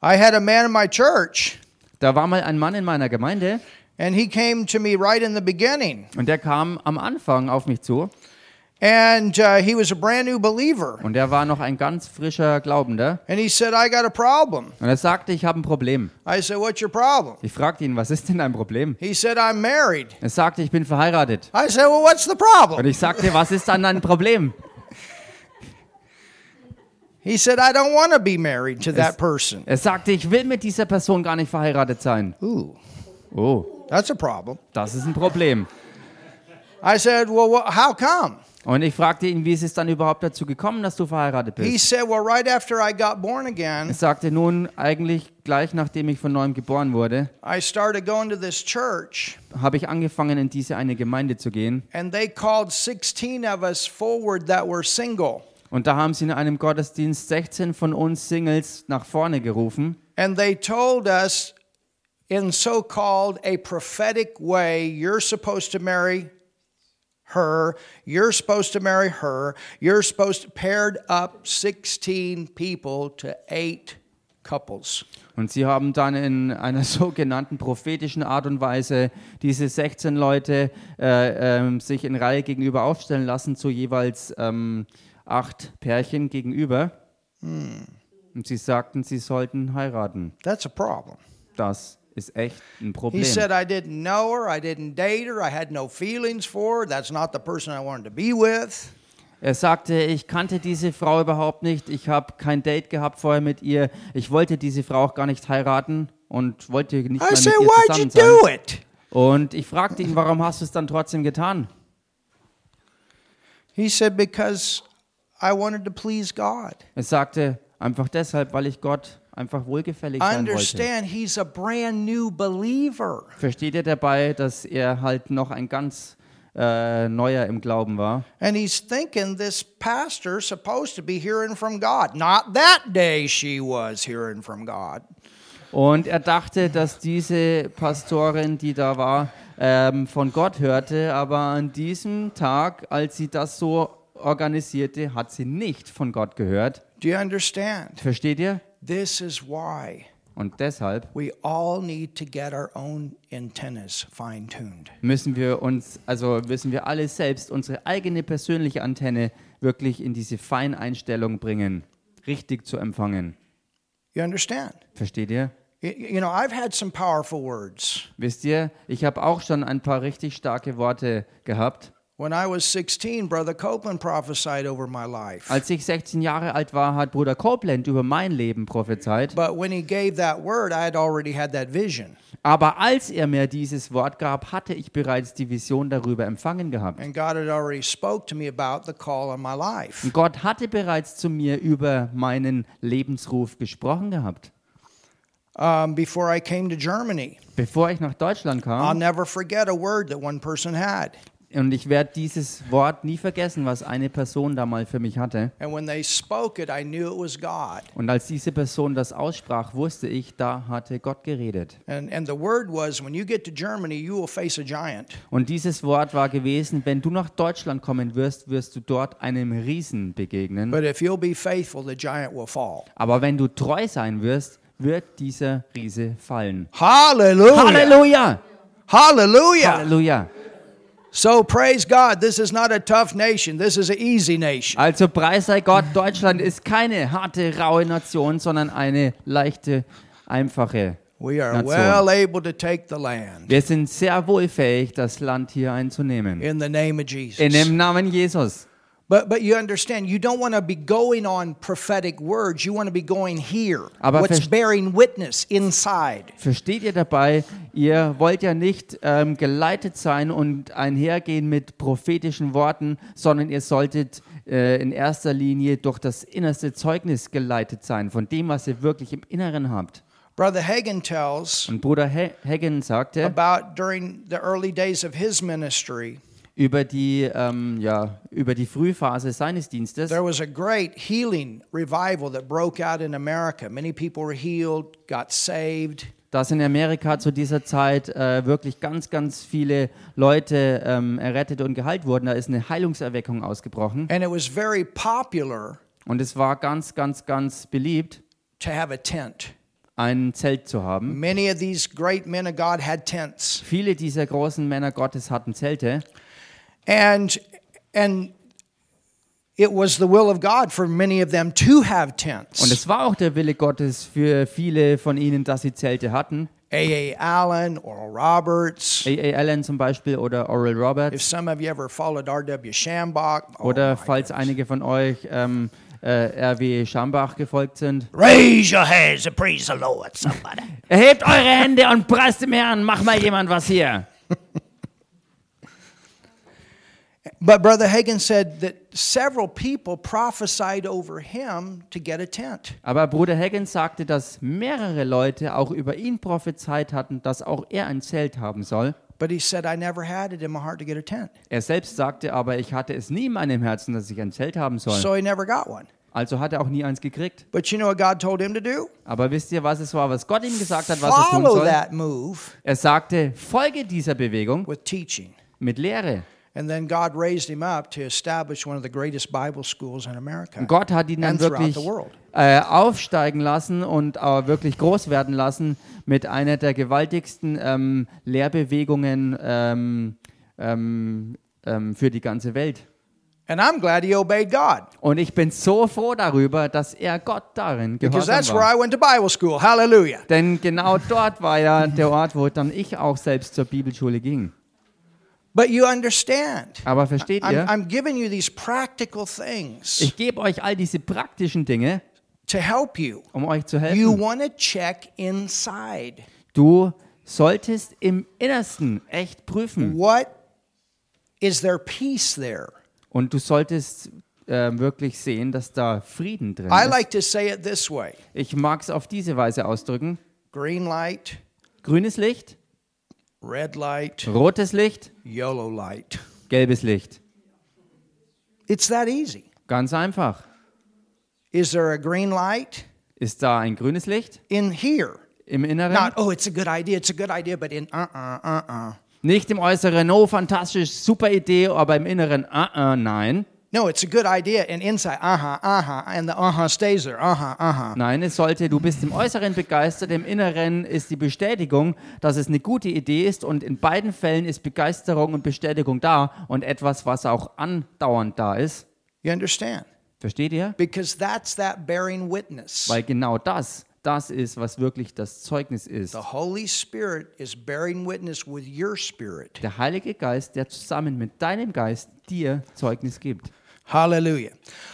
I had a man in my church, Da war mal ein Mann in meiner Gemeinde and he came to me right in the beginning. und der kam am Anfang auf mich zu And uh, he was a brand new believer. und er war noch ein ganz frischer Glaubender And he said, I got a problem. und er sagte, ich habe ein Problem. I said, What's your problem? Ich fragte ihn, was ist denn dein Problem? He said, I'm married. Er sagte, ich bin verheiratet. I said, Well, what's the Und problem? ich sagte, was ist dann dein Problem? He said, I don't want to be married to that person. Er sagte, ich will mit dieser Person gar nicht verheiratet sein. Ooh, Oh, that's a problem. das ist ein Problem. I said, Well, how come? Und ich fragte ihn, wie ist es dann überhaupt dazu gekommen, dass du verheiratet He bist? said, Well, right after I got born Er again, sagte nun, eigentlich gleich nachdem ich von neuem geboren wurde, I started going to this church, habe ich angefangen, in diese eine Gemeinde zu gehen. and they called 16 of us forward that were single. Und da haben sie in einem Gottesdienst 16 von uns Singles nach vorne gerufen. And they told us, in so called a prophetic way, you're supposed to marry her, you're supposed to marry her, you're supposed to paired up 16 people to eight couples. Und sie haben dann in einer sogenannten prophetischen Art und Weise diese 16 Leute äh, ähm, sich in Reihe gegenüber aufstellen lassen, zu jeweils ähm, acht Pärchen gegenüber. Und sie sagten, sie sollten heiraten. That's a problem. Das ist echt ein He Problem. said, I didn't know her, I didn't date her, I had no feelings for her, that's not the person I wanted to be with. Er sagte, ich kannte diese Frau überhaupt nicht, ich habe kein Date gehabt vorher mit ihr, ich wollte diese Frau auch gar nicht heiraten und wollte nicht mehr I mit said, ihr Why'd you zusammen sein. do it? Und ich fragte ihn, warum hast du es dann trotzdem getan? He said, Because I wanted to please God. Er sagte, einfach deshalb, weil ich Gott einfach wohlgefällig sein wollte. Understand, he's a brand new believer. Versteht ihr dabei, dass er halt noch ein ganz äh, neuer im Glauben war? And he's thinking this pastor's supposed to be hearing from God. Not that day she was hearing from God. Und er dachte, dass diese Pastorin, die da war, ähm, von Gott hörte, aber an diesem Tag, als sie das so organisierte, hat sie nicht von Gott gehört. Do you understand? Versteht ihr? This is why Und deshalb we all need to get our own antennas fine tuned. müssen wir uns, also müssen wir alle selbst unsere eigene persönliche Antenne wirklich in diese Feineinstellung bringen, richtig zu empfangen. You understand? Versteht ihr? You know, I've had some powerful words. Wisst ihr, ich habe auch schon ein paar richtig starke Worte gehabt. When I was 16, Brother Copeland prophesied over my life. Als ich 16 Jahre alt war, hat Bruder Copeland über mein Leben prophezeit. But when he gave that word, I had already had that vision. Aber als er mir dieses Wort gab, hatte ich bereits die Vision darüber empfangen gehabt. And God had already spoke to me about the call on my life. Und Gott hatte bereits zu mir über meinen Lebensruf gesprochen gehabt. Um, before I came to Germany, Bevor ich nach Deutschland I'll kam, never forget a word that one person had. Und ich werde dieses Wort nie vergessen, was eine Person da mal für mich hatte. Und als diese Person das aussprach, wusste ich, da hatte Gott geredet. And, and the word was when you get to Germany, you will face a giant. Und dieses Wort war gewesen, wenn du nach Deutschland kommen wirst, wirst du dort einem Riesen begegnen. But if you'll be faithful, the giant will fall. Aber wenn du treu sein wirst, wird dieser Riese fallen. Hallelujah. Halleluja! Hallelujah. Halleluja! So praise God. This is not a tough nation. This is an easy nation. Also preis sei Gott, Deutschland ist keine harte, raue Nation, sondern eine leichte, einfache We are Nation. well able to take the land Wir sind sehr wohl fähig, das Land hier einzunehmen. in the name of In Jesus. dem Namen Jesus. But, but you understand, you don't want to be going on prophetic words. You want to be going here. Aber What's verst- bearing witness inside. Versteht ihr dabei, ihr wollt ja nicht ähm, geleitet sein und einhergehen mit prophetischen Worten, sondern ihr solltet äh, in erster Linie durch das innerste Zeugnis geleitet sein, von dem, was ihr wirklich im Inneren habt. Brother Hagen tells Und Bruder He Hagen sagte about during the early days of his ministry, über die, ähm, ja, über die Frühphase seines Dienstes, there was a great healing revival that broke out in America. Many people were healed, got saved. dass in Amerika zu dieser Zeit äh, wirklich ganz, ganz viele Leute ähm, errettet und geheilt wurden. Da ist eine Heilungserweckung ausgebrochen. And it was very popular Und es war ganz, ganz, ganz beliebt, to have a tent. ein Zelt zu haben. Many of these great men of God had tents. Viele dieser großen Männer Gottes hatten Zelte. And and it was the will of God for many of them to have Und tents. es war auch der Wille Gottes für viele von ihnen, dass sie Zelte hatten. A.A. Allen, Oral Roberts. A.A. Allen zum Beispiel oder Oral If Roberts. some of you ever followed R.W. Shambach, oh Oder falls einige von euch ähm, äh, R.W. Schambach gefolgt sind. raise your hands and praise the Lord, somebody. Erhebt eure Hände und preist dem Herrn. Mach mal jemand was hier. but Brother Hagen said that several people prophesied over him to get a tent. Aber Bruder Hagen sagte, dass mehrere Leute auch über ihn prophezeit hatten, dass auch er ein Zelt haben soll. But he said, I never had it in my heart to get a tent. Er selbst sagte aber, ich hatte es nie in meinem Herzen, dass ich ein Zelt haben soll. So he never got one. Also hat er auch nie eins gekriegt. But you know what God told him to do? Aber wisst ihr, was es war, was Gott ihm gesagt hat, was er tun Follow soll? that move Er sagte, folge dieser Bewegung with teaching. mit Lehre. And then God raised him up to establish one of the greatest Bible schools in America. Und Gott hat ihn dann wirklich äh, aufsteigen lassen und äh, wirklich groß werden lassen mit einer der gewaltigsten ähm, Lehrbewegungen ähm, ähm, ähm, für die ganze Welt. And I'm glad he obeyed God Und ich bin so froh darüber, dass er Gott darin because gehorsam that's where war. I went to Bible school. Hallelujah. Denn genau dort war ja der Ort, wo dann ich auch selbst zur Bibelschule ging. But you understand. Aber versteht I'm, ihr? I'm giving you these practical things Ich gebe euch all diese praktischen Dinge, to help you. um euch zu You helfen. want to check inside. Du solltest im Innersten echt prüfen. What is there peace there? Und du solltest äh, wirklich sehen, dass da Frieden drin I ist. like to say it this way Ich mag es auf diese Weise ausdrücken. green light, Grünes Licht, red light, rotes Licht, yellow light. gelbes Licht. It's that easy. Ganz einfach. Is there a green light? Ist da ein grünes Licht In here. im Inneren? Not, oh, it's a good idea, it's a good idea, but in uh uh, uh uh. Nicht im Äußeren, oh, fantastisch, super Idee, aber im Inneren, uh -uh, nein. No, it's a good idea, and inside, uh huh, uh huh, and the uh huh stays there, uh huh. Nein, es sollte, du bist im Äußeren begeistert, im Inneren ist die Bestätigung, dass es eine gute Idee ist und in beiden Fällen ist Begeisterung und Bestätigung da und etwas, was auch andauernd da ist. You understand? Versteht ihr? Because that's that bearing witness. Weil genau das, das ist, was wirklich das Zeugnis ist. The Holy Spirit is bearing witness with your spirit. Der Heilige Geist, der zusammen mit deinem Geist dir Zeugnis gibt. Hallelujah.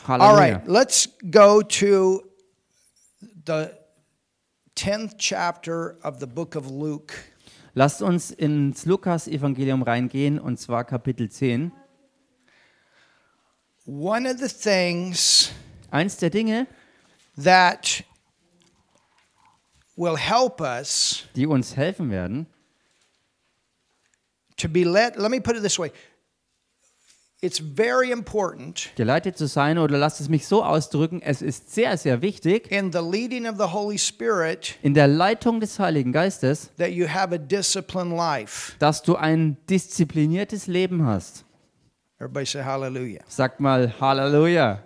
All Halleluja. right, let's go to the 10th chapter of the book of Luke. Lasst uns ins Lukas-Evangelium reingehen, und zwar Kapitel 10. One of the things Eins der Dinge, that will help us die uns helfen werden, to be led, let me put it this way. It's very important geleitet zu sein, oder lasst es mich so ausdrücken, es ist sehr, sehr wichtig, in the leading of the Holy Spirit in der Leitung des Heiligen Geistes, that you have a disciplined life. dass du ein diszipliniertes Leben hast. Everybody say hallelujah. Sagt mal Halleluja.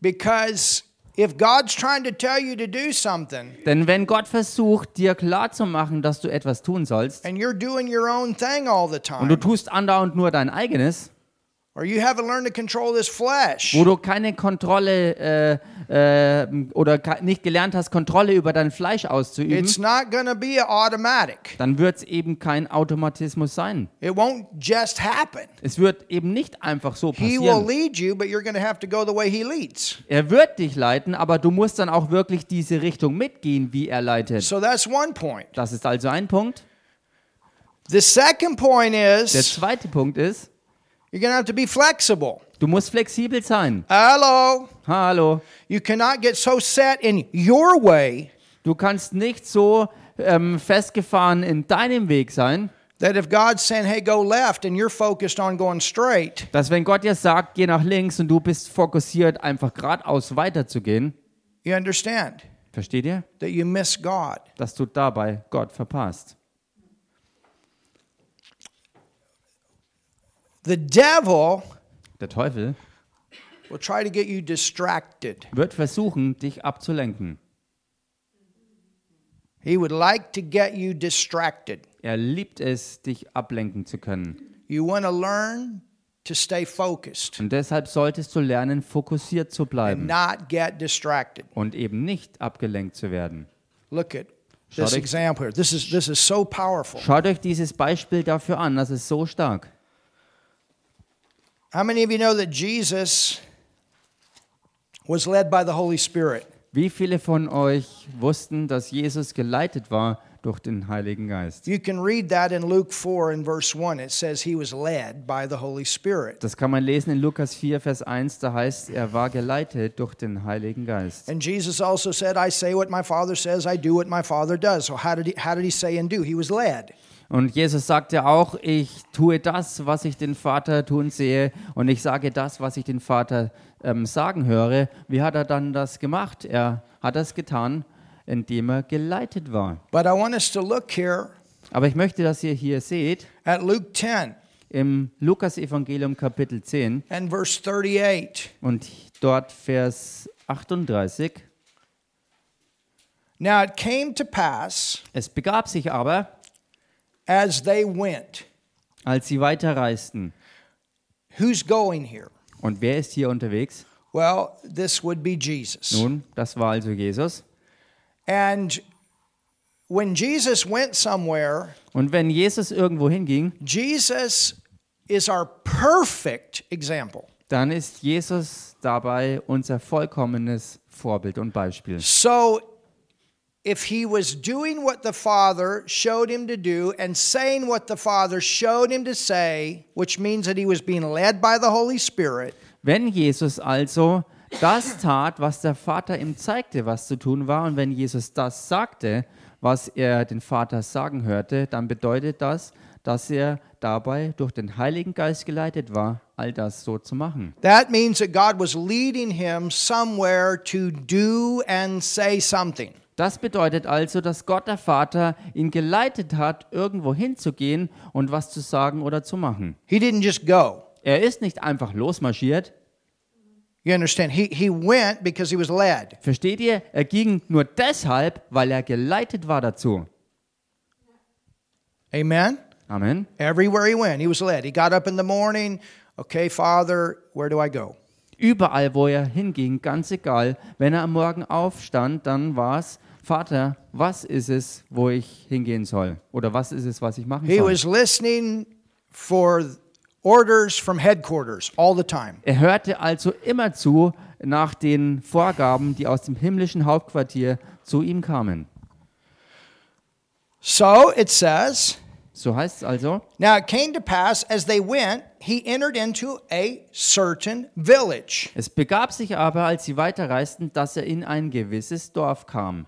Because if God's trying to tell you to do something Denn wenn Gott versucht, dir klarzumachen, dass du etwas tun sollst, and you're doing your own thing all the und du time, tust andauernd nur dein eigenes, wo du keine Kontrolle äh, äh, oder nicht gelernt hast, Kontrolle über dein Fleisch auszuüben, it's not to be automatic. dann wird es eben kein Automatismus sein. It won't just happen. Es wird eben nicht einfach so He will passieren. lead you, but you're to have to go the way He leads. Er wird dich leiten, aber du musst dann auch wirklich diese Richtung mitgehen, wie er leitet. So that's one point. Das ist also ein Punkt. The second point Der is zweite Punkt ist, you're to have to be flexible. du musst flexibel sein. Hello. Hallo. You cannot get so set in your way Du kannst nicht so ähm, festgefahren in deinem Weg sein, that if God's saying, hey, go left, and you're focused on going straight, dass wenn Gott dir sagt, geh nach links und du bist fokussiert, einfach geradeaus weiterzugehen, you understand versteht ihr? that you miss God. Dass du dabei Gott verpasst. The devil Der Teufel will try to get you distracted. wird versuchen, dich abzulenken. He would like to get you distracted. Er liebt es, dich ablenken zu können. You want to learn to stay focused Und deshalb solltest du lernen, fokussiert zu and bleiben not get distracted. und eben nicht abgelenkt zu werden. Look at this example here. This is this is so powerful. Schaut euch dieses Beispiel dafür an, das ist so stark. How many of you know that Jesus was led by the Holy Spirit? Wie viele von euch wussten, dass Jesus geleitet war durch den Heiligen Geist? You can read that in Luke 4 in verse 1. It says he was led by the Holy Spirit. Das kann man lesen in Lukas 4, Vers 1, da heißt, er war geleitet durch den Heiligen Geist. And Jesus also said, I say what my Father says, I do what my Father does. So how did he, how did he say and do? He was led. Und Jesus sagte auch, ich tue das, was ich den Vater tun sehe und ich sage das, was ich den Vater ähm, sagen höre. Wie hat er dann das gemacht? Er hat das getan, indem er geleitet war. But I want us to look here Aber ich möchte, dass ihr hier seht, at Luke 10. im Lukas-Evangelium Kapitel 10 and verse 38. und dort Vers 38. Now it came to pass Es begab sich aber, as they went. als sie weiterreisten. Who's going here? Und wer ist hier unterwegs? Well, this would be Jesus. Nun, das war also Jesus. And when Jesus went somewhere, Und wenn Jesus irgendwo hinging, Jesus is our perfect example. dann ist Jesus dabei unser vollkommenes Vorbild und Beispiel. So if he was doing what the Father showed him to do and saying what the Father showed him to say, which means that he was being led by the Holy Spirit, Wenn Jesus also das tat, was der Vater ihm zeigte, was zu tun war, und wenn Jesus das sagte, was er den Vater sagen hörte, dann bedeutet das, dass er dabei durch den Heiligen Geist geleitet war, all das so zu machen. that means that God was leading him somewhere to do and say something. Das bedeutet also, dass Gott der Vater ihn geleitet hat, irgendwo hinzugehen und was zu sagen oder zu machen. He didn't just go. Er ist nicht einfach losmarschiert. You understand? He, he went because he was led. Versteht ihr? Er ging nur deshalb, weil er geleitet war dazu. Amen? Amen. Everywhere he went, he was led. He got up in the morning. Okay, Father, where do I go? Überall, wo er hinging, ganz egal, wenn er am Morgen aufstand, dann war es, Vater, was ist es, wo ich hingehen soll? Oder was ist es, was ich machen He soll? was listening for orders from headquarters all the time. Er hörte also immer zu nach den Vorgaben, die aus dem himmlischen Hauptquartier zu ihm kamen. So it says, So heißt es also, Now it came to pass as they went, he entered into a certain village. es begab sich aber, als sie weiterreisten, dass er in ein gewisses Dorf kam.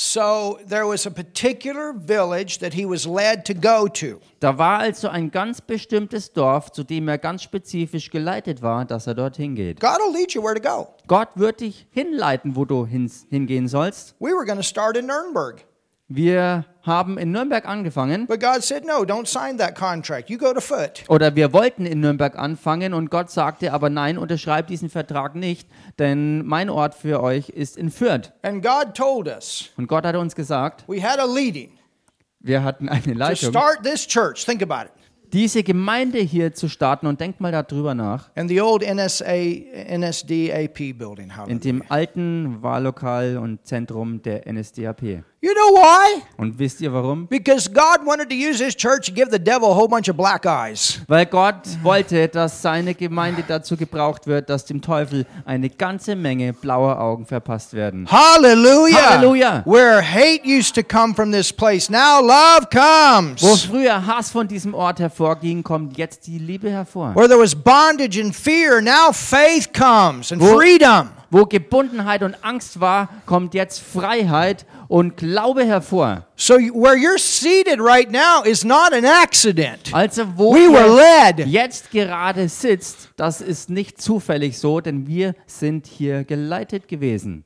So there was a particular village that he was led to go to. Da war also ein ganz bestimmtes Dorf, zu dem er ganz spezifisch geleitet war, dass er dorthin geht. God will lead you where to go. Gott wird dich hinleiten, wo du hin, hingehen sollst. We were going to start in Nuremberg, Wir haben in Nürnberg angefangen but God said, No, don't sign that contract. You go to foot. oder wir wollten in Nürnberg anfangen und Gott sagte aber nein, unterschreibt diesen Vertrag nicht, denn mein Ort für euch ist in Fürth. And God told us, Und Gott hat uns gesagt, we had a leading wir hatten eine to Leitung, start this church. Think about it. diese Gemeinde hier zu starten und denkt mal darüber nach. In the old NSA, NSDAP building. In dem alten Wahllokal und Zentrum der NSDAP. You know why? Und wisst ihr warum? Because God wanted to use his church to give the devil a whole bunch of black eyes. Weil Gott wollte, dass seine Gemeinde dazu gebraucht wird, dass dem Teufel eine ganze Menge blauer Augen verpasst werden. Hallelujah. Hallelujah. Where hate used to come from this place, now love comes. Wo früher Hass von diesem Ort hervorging, kommt jetzt die Liebe hervor. Where there was bondage and fear, now faith comes and Wo- freedom. Wo Gebundenheit und Angst war, kommt jetzt Freiheit und Glaube hervor. So where you're seated right now is not an accident. Also wo We were led. jetzt gerade sitzt, das ist nicht zufällig so, denn wir sind hier geleitet gewesen.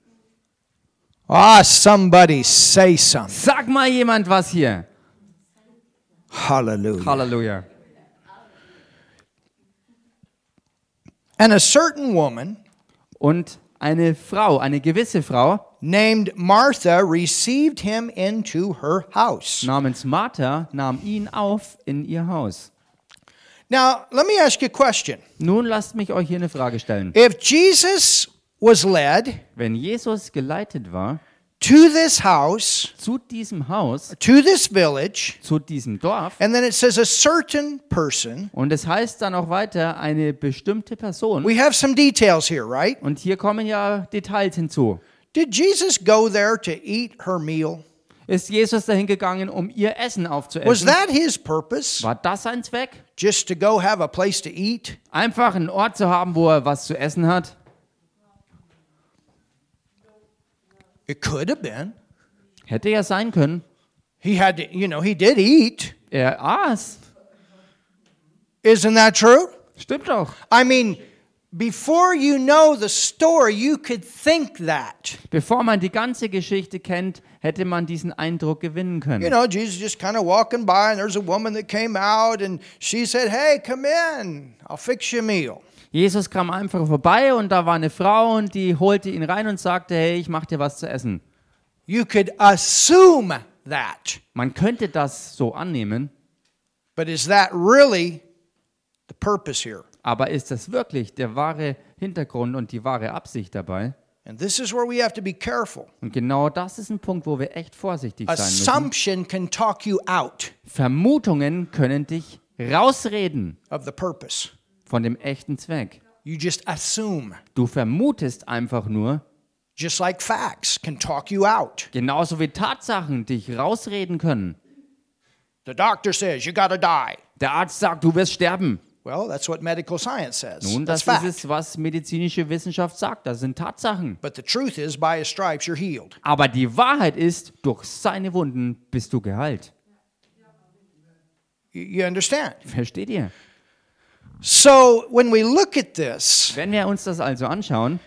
Ah, somebody say something. Sag mal jemand was hier. Hallelujah. Halleluja. And a certain woman Und eine Frau, eine gewisse Frau named Martha received him into her house. namens Martha nahm ihn auf in ihr Haus. Now, let me ask you a question. Nun lasst mich euch hier eine Frage stellen. If Jesus was led Wenn Jesus geleitet war to this house, zu diesem Haus, to this village, zu diesem Dorf, and then it says a certain person, und es heißt dann auch weiter eine bestimmte Person, we have some details here, right? und hier kommen ja Details hinzu. Did Jesus go there to eat her meal? Ist Jesus dahin gegangen, um ihr Essen Was aufzuessen? that his purpose? War das sein Zweck? Just to go have a place to eat? Einfach einen Ort zu haben, wo er was zu essen hat? It could have been. Hätte ja sein können. He had to, you know, he did eat. Er aß. Isn't that true? Stimmt doch. I mean, before you know the story, you could think that. Bevor man die ganze Geschichte kennt, hätte man diesen Eindruck gewinnen können. You know, Jesus just kind of walking by, and there's a woman that came out, and she said, Hey, come in, I'll fix you a meal. Jesus kam einfach vorbei und da war eine Frau und die holte ihn rein und sagte, hey, ich mach dir was zu essen. You could assume that. Man könnte das so annehmen, But is that really the purpose here? aber ist das wirklich der wahre Hintergrund und die wahre Absicht dabei? And this is where we have to be careful. Und genau das ist ein Punkt, wo wir echt vorsichtig sein müssen. Assumption can talk you out Vermutungen können dich rausreden of the purpose. Von dem echten Zweck. You just assume. Du vermutest einfach nur, Just like facts can talk you out. genauso wie Tatsachen dich rausreden können. The doctor says you got to die. Der Arzt sagt, du wirst sterben. Well, that's what medical science says. Nun, that's das ist fact. es, was medizinische Wissenschaft sagt. Das sind Tatsachen. But the truth is, by his stripes, you're healed. Aber die Wahrheit ist, durch seine Wunden bist du geheilt. You understand? Versteht ihr? So when we look at this, Wenn wir uns das also anschauen,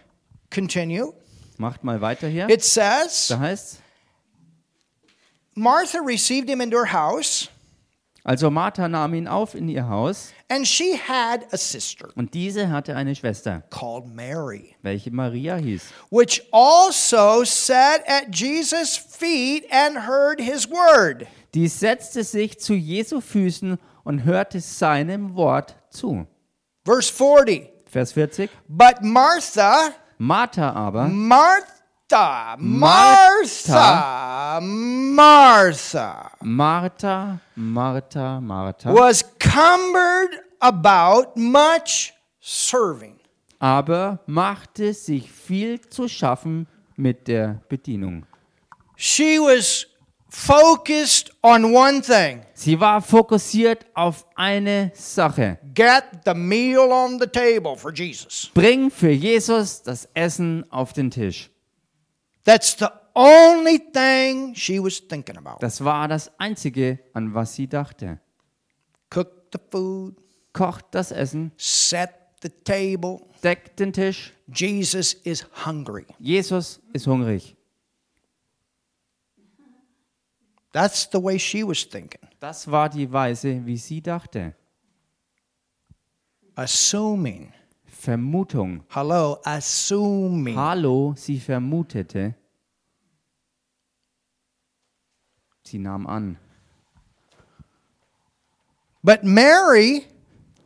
continue. macht mal weiter hier. It says Da heißt Martha received him into her house, also Martha nahm ihn auf in ihr Haus and she had a sister und diese hatte eine Schwester, called Mary, welche Maria hieß. which also sat at Jesus' feet and heard his word. Die setzte sich zu Jesu Füßen und hörte seinem Wort zu. Verse 40. Vers 40. But Martha, Martha aber Martha, Martha, Martha Martha, Martha, Martha, was cumbered about much serving. aber machte sich viel zu schaffen mit der Bedienung. She was focused on one thing Sie war fokussiert auf eine Sache. get the meal on the table for Jesus. Bring für Jesus das Essen auf den Tisch. That's the only thing she was thinking about. Das war das Einzige, an was sie dachte. Cook the food, Kocht das Essen, set the table. deckt den Tisch. Jesus is hungry. Jesus ist hungrig. That's the way she was thinking. Das war die Weise, wie sie dachte. Assuming. Vermutung. Hello, assuming. Hallo, sie vermutete. Sie nahm an. But Mary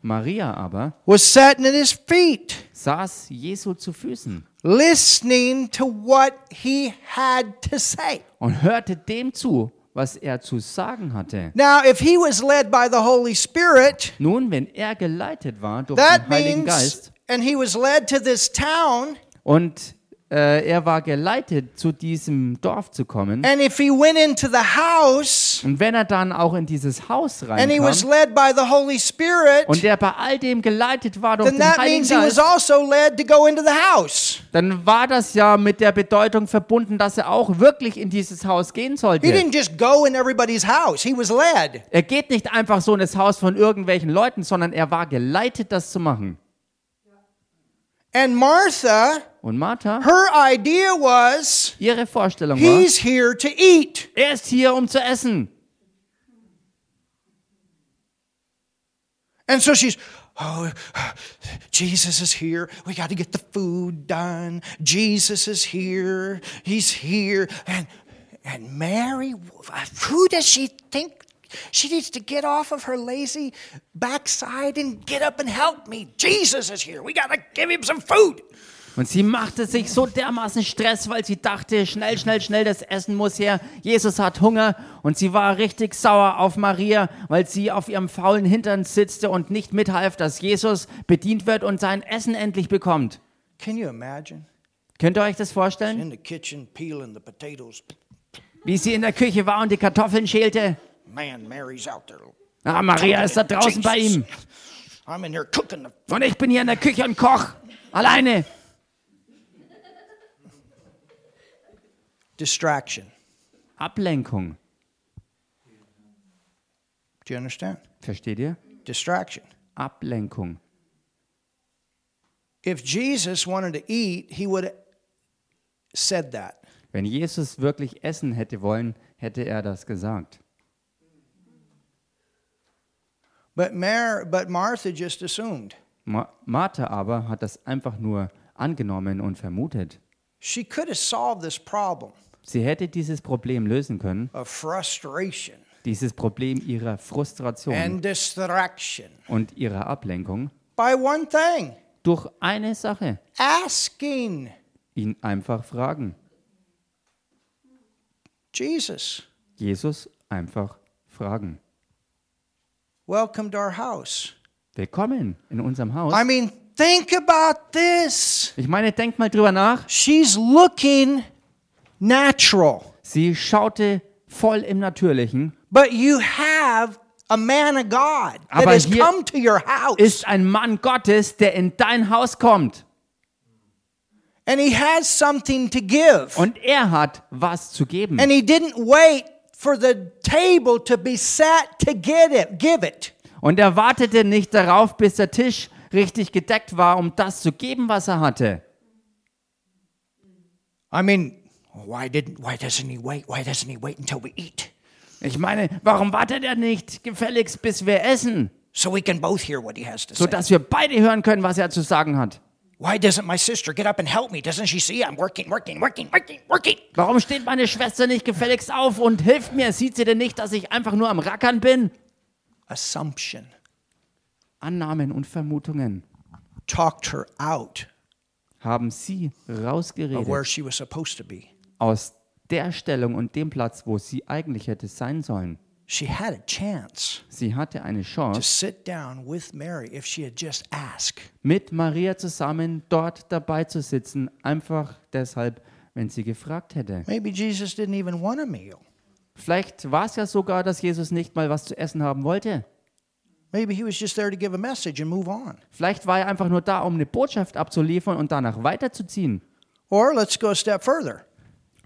Maria aber was sitting at his feet, saß Jesu zu Füßen listening to what he had to say. und hörte dem zu, was er zu sagen hatte. Now, if he was led by the Holy Spirit, Nun, wenn er geleitet war durch that den Heiligen means, Geist and he was led to this town, und äh, er war geleitet, zu diesem Dorf zu kommen, and if he went into the house, und wenn er dann auch in dieses Haus and he was reinkam led by the Holy Spirit, und er bei all dem geleitet war durch then den that Heiligen means he was Geist, also led to go into the house. dann war das ja mit der Bedeutung verbunden, dass er auch wirklich in dieses Haus gehen He sollte. didn't just go in everybody's house, he was led. Er geht nicht einfach so in das Haus von irgendwelchen Leuten, sondern er war geleitet, das zu machen. And Martha, Und Martha, her idea was ihre Vorstellung war, he's here to eat. er ist hier, um zu essen. And so she's, oh, Jesus is here. We got to get the food done. Jesus is here. He's here. And and Mary, who does she think she needs to get off of her lazy backside and get up and help me? Jesus is here. We got to give him some food. Und sie machte sich so dermaßen Stress, weil sie dachte, schnell, schnell, schnell, das Essen muss her. Jesus hat Hunger und sie war richtig sauer auf Maria, weil sie auf ihrem faulen Hintern sitzte und nicht mithalf, dass Jesus bedient wird und sein Essen endlich bekommt. Can you imagine? Könnt ihr euch das vorstellen? In the kitchen peeling the potatoes. Wie sie in der Küche war und die Kartoffeln schälte. Man, Mary's out there. Ah, Maria ist da draußen bei ihm. I'm in there cooking the Und ich bin hier in der Küche und koch. Alleine. Distraction. Ablenkung. Do you understand? Versteht ihr? Distraction. Ablenkung. If Jesus wanted to eat, he would have said that. Wenn Jesus wirklich essen hätte wollen, hätte er das gesagt. But, Mar- but Martha just assumed. Ma Martha aber hat das einfach nur angenommen und vermutet. She could have solved this problem Sie hätte dieses Problem lösen können, dieses Problem ihrer Frustration und ihrer Ablenkung, by one thing durch eine Sache, asking ihn einfach fragen. Jesus, Jesus einfach fragen. welcome to our house. Willkommen in unserem Haus. I mean, think about this. Ich meine, denkt mal drüber nach. She's looking natural, Sie schaute voll im Natürlichen, but you have a man of God that Aber has hier come to your house. ist ein Mann Gottes, der in dein Haus kommt. and he has something to give. Und er hat was zu geben. And he didn't wait for the table to be set to get it, give it. Und er wartete nicht darauf, bis der Tisch richtig gedeckt war, um das zu geben, was er hatte. I mean, why didn't why doesn't he wait? Why doesn't he wait until we eat? Ich meine, warum wartet er nicht gefälligst, bis wir essen, So we can both hear what he has to say. sodass wir beide hören können, was er zu sagen hat? Why doesn't my sister get up and help me? Doesn't she see I'm working, working, working, working, working? Warum steht meine Schwester nicht gefälligst auf und hilft mir? Sieht sie denn nicht, dass ich einfach nur am Rackern bin? Assumption. Annahmen und Vermutungen Talked her out haben sie of where rausgeredet she was supposed to be. Aus der Stellung und dem Platz, wo sie eigentlich hätte sein sollen. She had a chance Sie hatte eine to Chance, sit down with Mary if she had just asked. mit Maria zusammen dort dabei zu sitzen, einfach deshalb, wenn sie gefragt hätte. Maybe Jesus didn't even want a meal. Vielleicht war es ja sogar, dass Jesus nicht mal was zu essen haben wollte. Maybe he was just there to give a message and move on. Vielleicht war er einfach nur da, um eine Botschaft abzuliefern und danach weiterzuziehen. Or let's go a step further.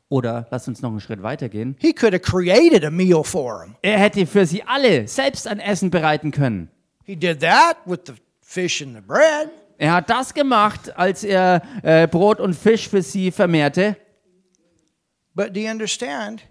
Oder lass uns noch einen Schritt weitergehen. He could have created a meal for them. Er hätte für sie alle selbst ein Essen bereiten können. He did that with the fish and the bread. Er hat das gemacht, als er äh, Brot und Fisch für sie vermehrte. But do you understand?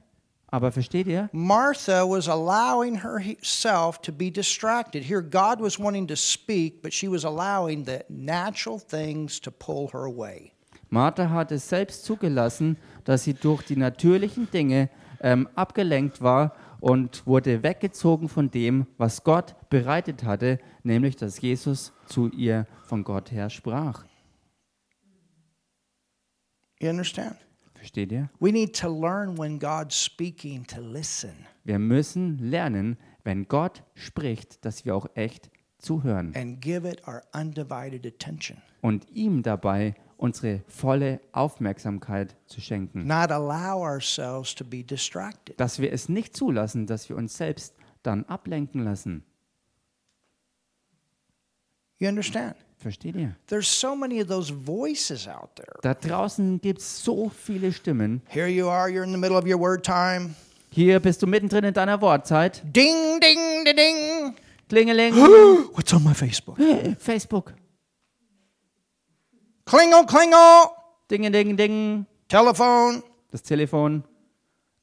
Aber versteht ihr? Martha was allowing herself to be distracted. Here, God was wanting to speak, but she was allowing the natural things to pull her away. Martha hat es selbst zugelassen, dass sie durch die natürlichen Dinge ähm, abgelenkt war und wurde weggezogen von dem, was Gott bereitet hatte, nämlich dass Jesus zu ihr von Gott her sprach. You understand? Versteht ihr? We need to learn when God's speaking to listen. Wir müssen lernen, wenn Gott spricht, dass wir auch echt zuhören and give it our undivided attention. und ihm dabei unsere volle Aufmerksamkeit zu schenken. Not allow ourselves to be distracted. Dass wir es nicht zulassen, dass wir uns selbst dann ablenken lassen. You understand? Versteht ihr? There's so many of those voices out there. Da draußen gibt es so viele Stimmen. Here you are, you're in the middle of your word time. Hier bist du mittendrin in deiner Wortzeit. Ding, ding, ding, ding. Klingeling. What's on my Facebook? Facebook. Klingle, klingle. Ding, ding, ding. Telephone. Das Telefon.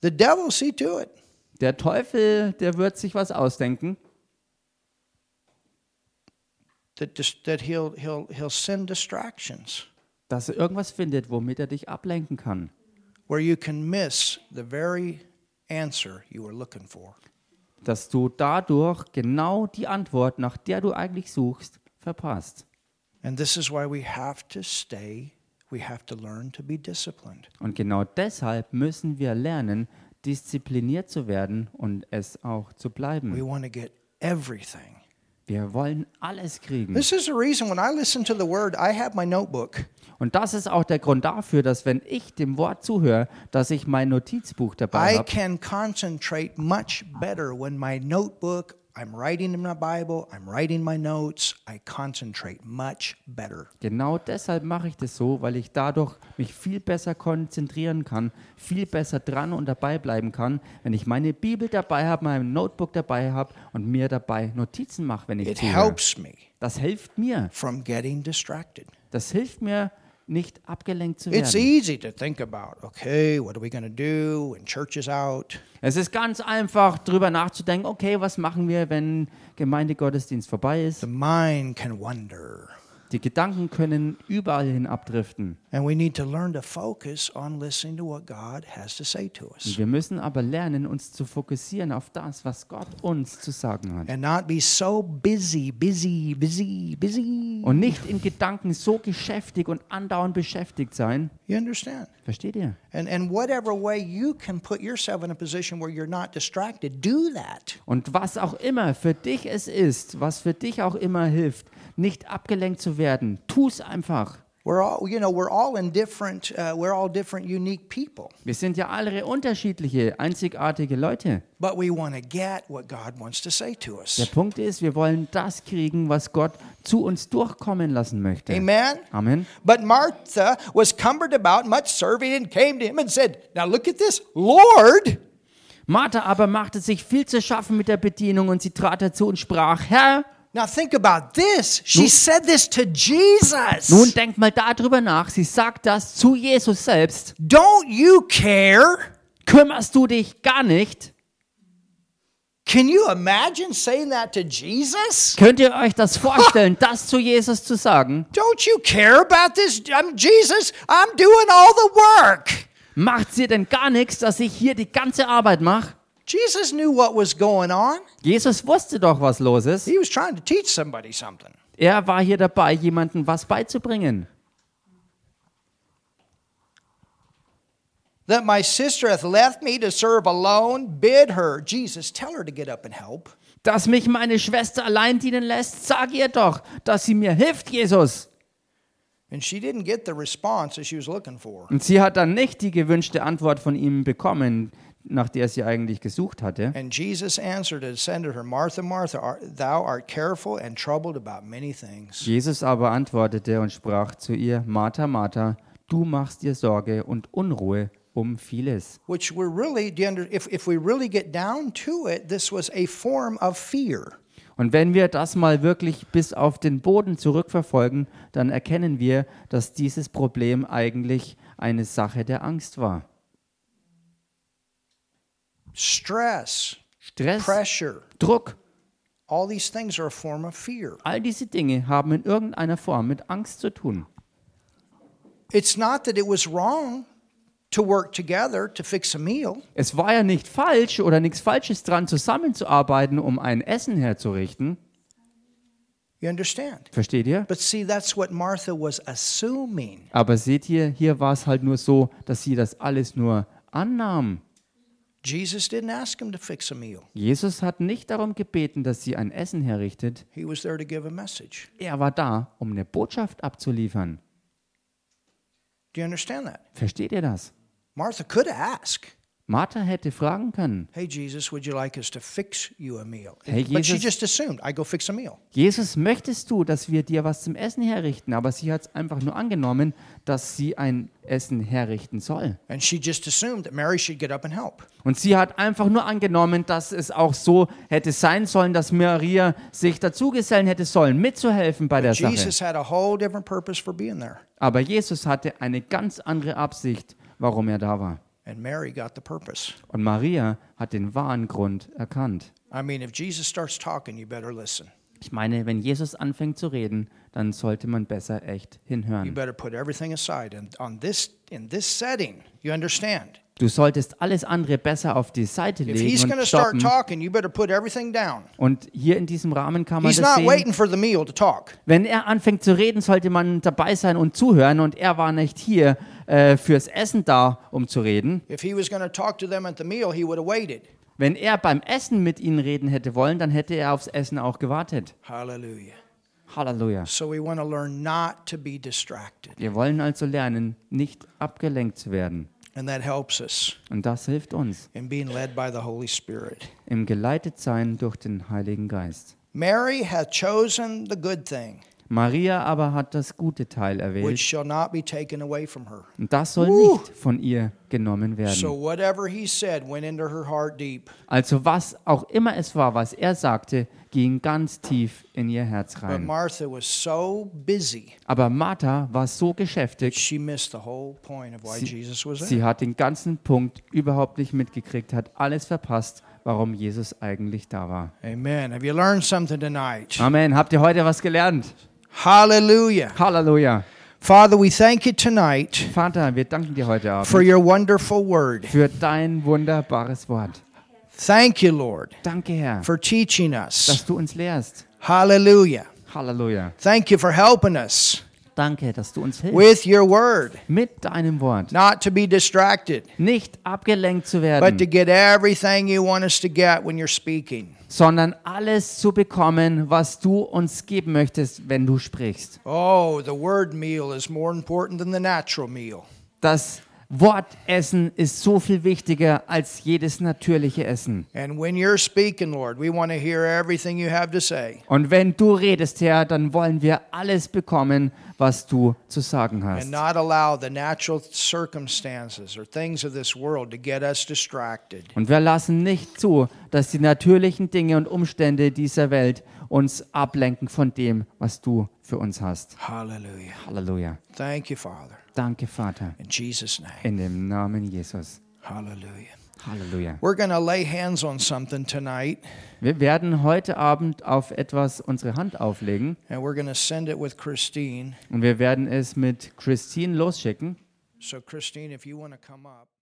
The devil see to it. Der Teufel, der wird sich was ausdenken. That, that he'll, he'll, he'll send distractions Dass er irgendwas findet, womit er dich ablenken kann. where you can miss the very answer you were looking for. Dass du dadurch genau die Antwort, nach der du eigentlich suchst, verpasst. And this is why we have to stay, we have to learn to be disciplined. Und genau deshalb müssen wir lernen, diszipliniert zu werden und es auch zu We bleiben. want to get everything. Wir wollen alles kriegen. This is the reason when I listen to the word, I have my notebook. Und das ist auch der Grund dafür, dass wenn ich dem Wort zuhöre, dass ich mein Notizbuch dabei I habe. can concentrate much better when my notebook, I'm writing in my Bible, I'm writing my notes, I concentrate much better. Genau deshalb mache ich das so, weil ich dadurch mich viel besser konzentrieren kann, viel besser dran und dabei bleiben kann, wenn ich meine Bibel dabei habe, mein Notebook dabei habe und mir dabei Notizen mache, wenn ich It zuhöre. helps me Das hilft mir, from getting distracted. Das hilft mir, nicht abgelenkt zu It's werden. easy to think about, okay, what are we going to do when church is out? Es ist ganz einfach, darüber nachzudenken, okay, was machen wir, wenn Gemeindegottesdienst vorbei ist? The mind can wander. Die Gedanken können überall hin abdriften. Us. Wir müssen aber lernen, uns zu fokussieren auf das, was Gott uns zu sagen hat. And not be so busy, busy, busy, busy. Und nicht in Gedanken so geschäftig und andauernd beschäftigt sein. You understand? Versteht ihr? And, and whatever way you can put yourself in a position where you're not distracted, do that. Und was auch immer für dich es ist, was für dich auch immer hilft, nicht abgelenkt zu werden, tu es einfach. We're all, you know, we're all in different, uh, we're all different, unique people. Wir sind ja alle unterschiedliche, einzigartige Leute. But we want to get what God wants to say to Der us. Punkt ist, wir wollen das kriegen, was Gott zu uns durchkommen lassen möchte. Amen? Amen. But Martha was cumbered about much serving and came to him and said, Now look at this, Lord, Martha aber machte sich viel zu schaffen mit der Bedienung und sie trat dazu und sprach, Herr, Now think about this. She said this to Jesus. nun denk mal darüber nach. Sie sagt das zu Jesus selbst. Don't you care? Kümmerst du dich gar nicht? Can you imagine saying that to Jesus? Könnt ihr euch das vorstellen, das zu Jesus zu sagen? Don't you care about this? I'm Jesus. I'm doing all the work. Macht sie denn gar nichts, dass ich hier die ganze Arbeit mache? Jesus knew what was going on. Jesus wusste doch, was los ist. He was trying to teach somebody something. Er war hier dabei, jemandem was beizubringen. That my sister hath left me to serve alone, bid her, Jesus, tell her to get up and help. Dass mich meine Schwester allein dienen lässt, sag ihr doch, dass sie mir hilft, Jesus. And she didn't get the response that she was looking for. Und sie hat dann nicht die gewünschte Antwort von ihm bekommen, nach der sie eigentlich gesucht hatte. And Jesus answered and said to her, Martha, Martha, art, thou art careful and troubled about many things. Jesus aber antwortete und sprach zu ihr, Martha, Martha, du machst dir Sorge und Unruhe um vieles. Which we're really, if, if we really get down to it, this was a form of fear. Und wenn wir das mal wirklich bis auf den Boden zurückverfolgen, dann erkennen wir, dass dieses Problem eigentlich eine Sache der Angst war. Stress, Stress, pressure, Druck, all these things are a form of fear. all diese Dinge haben in irgendeiner Form mit Angst zu tun. It's not that it was wrong to work together to fix a meal. Es war ja nicht falsch oder nichts Falsches dran, zusammenzuarbeiten, um ein Essen herzurichten. You understand? Versteht ihr? But see, that's what Martha was assuming. Aber seht ihr, hier war es halt nur so, dass sie das alles nur annahm. Jesus didn't ask him to fix a meal, Jesus hat nicht darum gebeten, dass sie ein Essen herrichtet. he was there to give a message. Er war da, um eine Botschaft abzuliefern. Do you understand that? Versteht ihr das? Martha could ask, Martha hätte fragen können, Hey, Jesus, would you like us to fix you a meal? Hey, but she Jesus. just assumed, I go fix a meal. Jesus, möchtest du, dass wir dir was zum Essen herrichten? Aber sie hat es einfach nur angenommen, dass sie ein Essen herrichten soll. And she just assumed that Mary should get up and help. Und sie hat einfach nur angenommen, dass es auch so hätte sein sollen, dass Maria sich dazugesellen hätte sollen, mitzuhelfen bei der Sache. Jesus had a whole different purpose for being there. Aber Jesus hatte eine ganz andere Absicht, warum er da war. And Mary got the purpose. Und Maria hat den wahren Grund erkannt. I mean, if Jesus starts talking, you better listen. Ich meine, wenn Jesus anfängt zu reden, dann sollte man besser echt You hinhören. better put everything aside. And on this, in this setting, you understand. Du solltest alles andere besser auf die Seite If he's legen und start stoppen. talking, you better put everything down. Und hier in diesem Rahmen kann man He's das not sehen. waiting for the meal to talk. Wenn er anfängt zu reden, sollte man dabei sein und zuhören. Und er war nicht hier äh, fürs Essen da, um zu reden. If he was going to talk to them at the meal, he would have waited. Wenn er beim Essen mit ihnen reden hätte wollen, dann hätte er aufs Essen auch gewartet. Halleluja. So we want to learn not to be distracted. Wir wollen also lernen, nicht abgelenkt zu werden. And that helps us Und das hilft uns in being led by the Holy Spirit. im Geleitetsein durch den Heiligen Geist. Mary hath chosen the good thing. Maria aber hat das gute Teil erwählt und das soll nicht von ihr genommen werden. So whatever he said went into her heart deep. Also was auch immer es war, was er sagte, ging ganz tief in ihr Herz rein. Aber Martha war so why Sie- sie hat den ganzen Punkt überhaupt nicht mitgekriegt, hat alles verpasst, warum Jesus eigentlich da war. Amen. Have you learned something tonight? Amen. Habt ihr heute was gelernt? Hallelujah. Hallelujah. Father, we thank you tonight Vater, wir danken dir heute for your wonderful word. für dein wunderbares Wort. Thank you, Lord, Danke, Herr, for teaching dass us. du uns lehrst. Hallelujah. Halleluja. Thank you for helping us Danke, dass du uns hilfst with your word, mit deinem Wort. not to be distracted, Nicht abgelenkt zu but to werden, get everything you want us to get when you're speaking. Sondern alles zu bekommen, was du uns geben möchtest, wenn du sprichst. Oh, the word meal is more important than the natural meal. Das Wortessen ist so viel wichtiger als jedes natürliche Essen. Speaking, Lord, Und wenn du redest, Herr, dann wollen wir alles bekommen, was du zu sagen hast. and not allow the natural circumstances or things of this world to get us distracted. Und wir lassen nicht zu, dass die natürlichen Dinge und Umstände dieser Welt uns ablenken von dem, was du für uns hast. Hallelujah. Halleluja. Thank you, Father. Danke, Vater. In Jesus' name. In dem Namen Jesus. Hallelujah. Halleluja. We're going to lay hands on something tonight, Wir werden heute Abend auf etwas unsere Hand auflegen and we're going to send it with Christine. und wir werden es mit Christine losschicken. So, Christine, if you want to come up.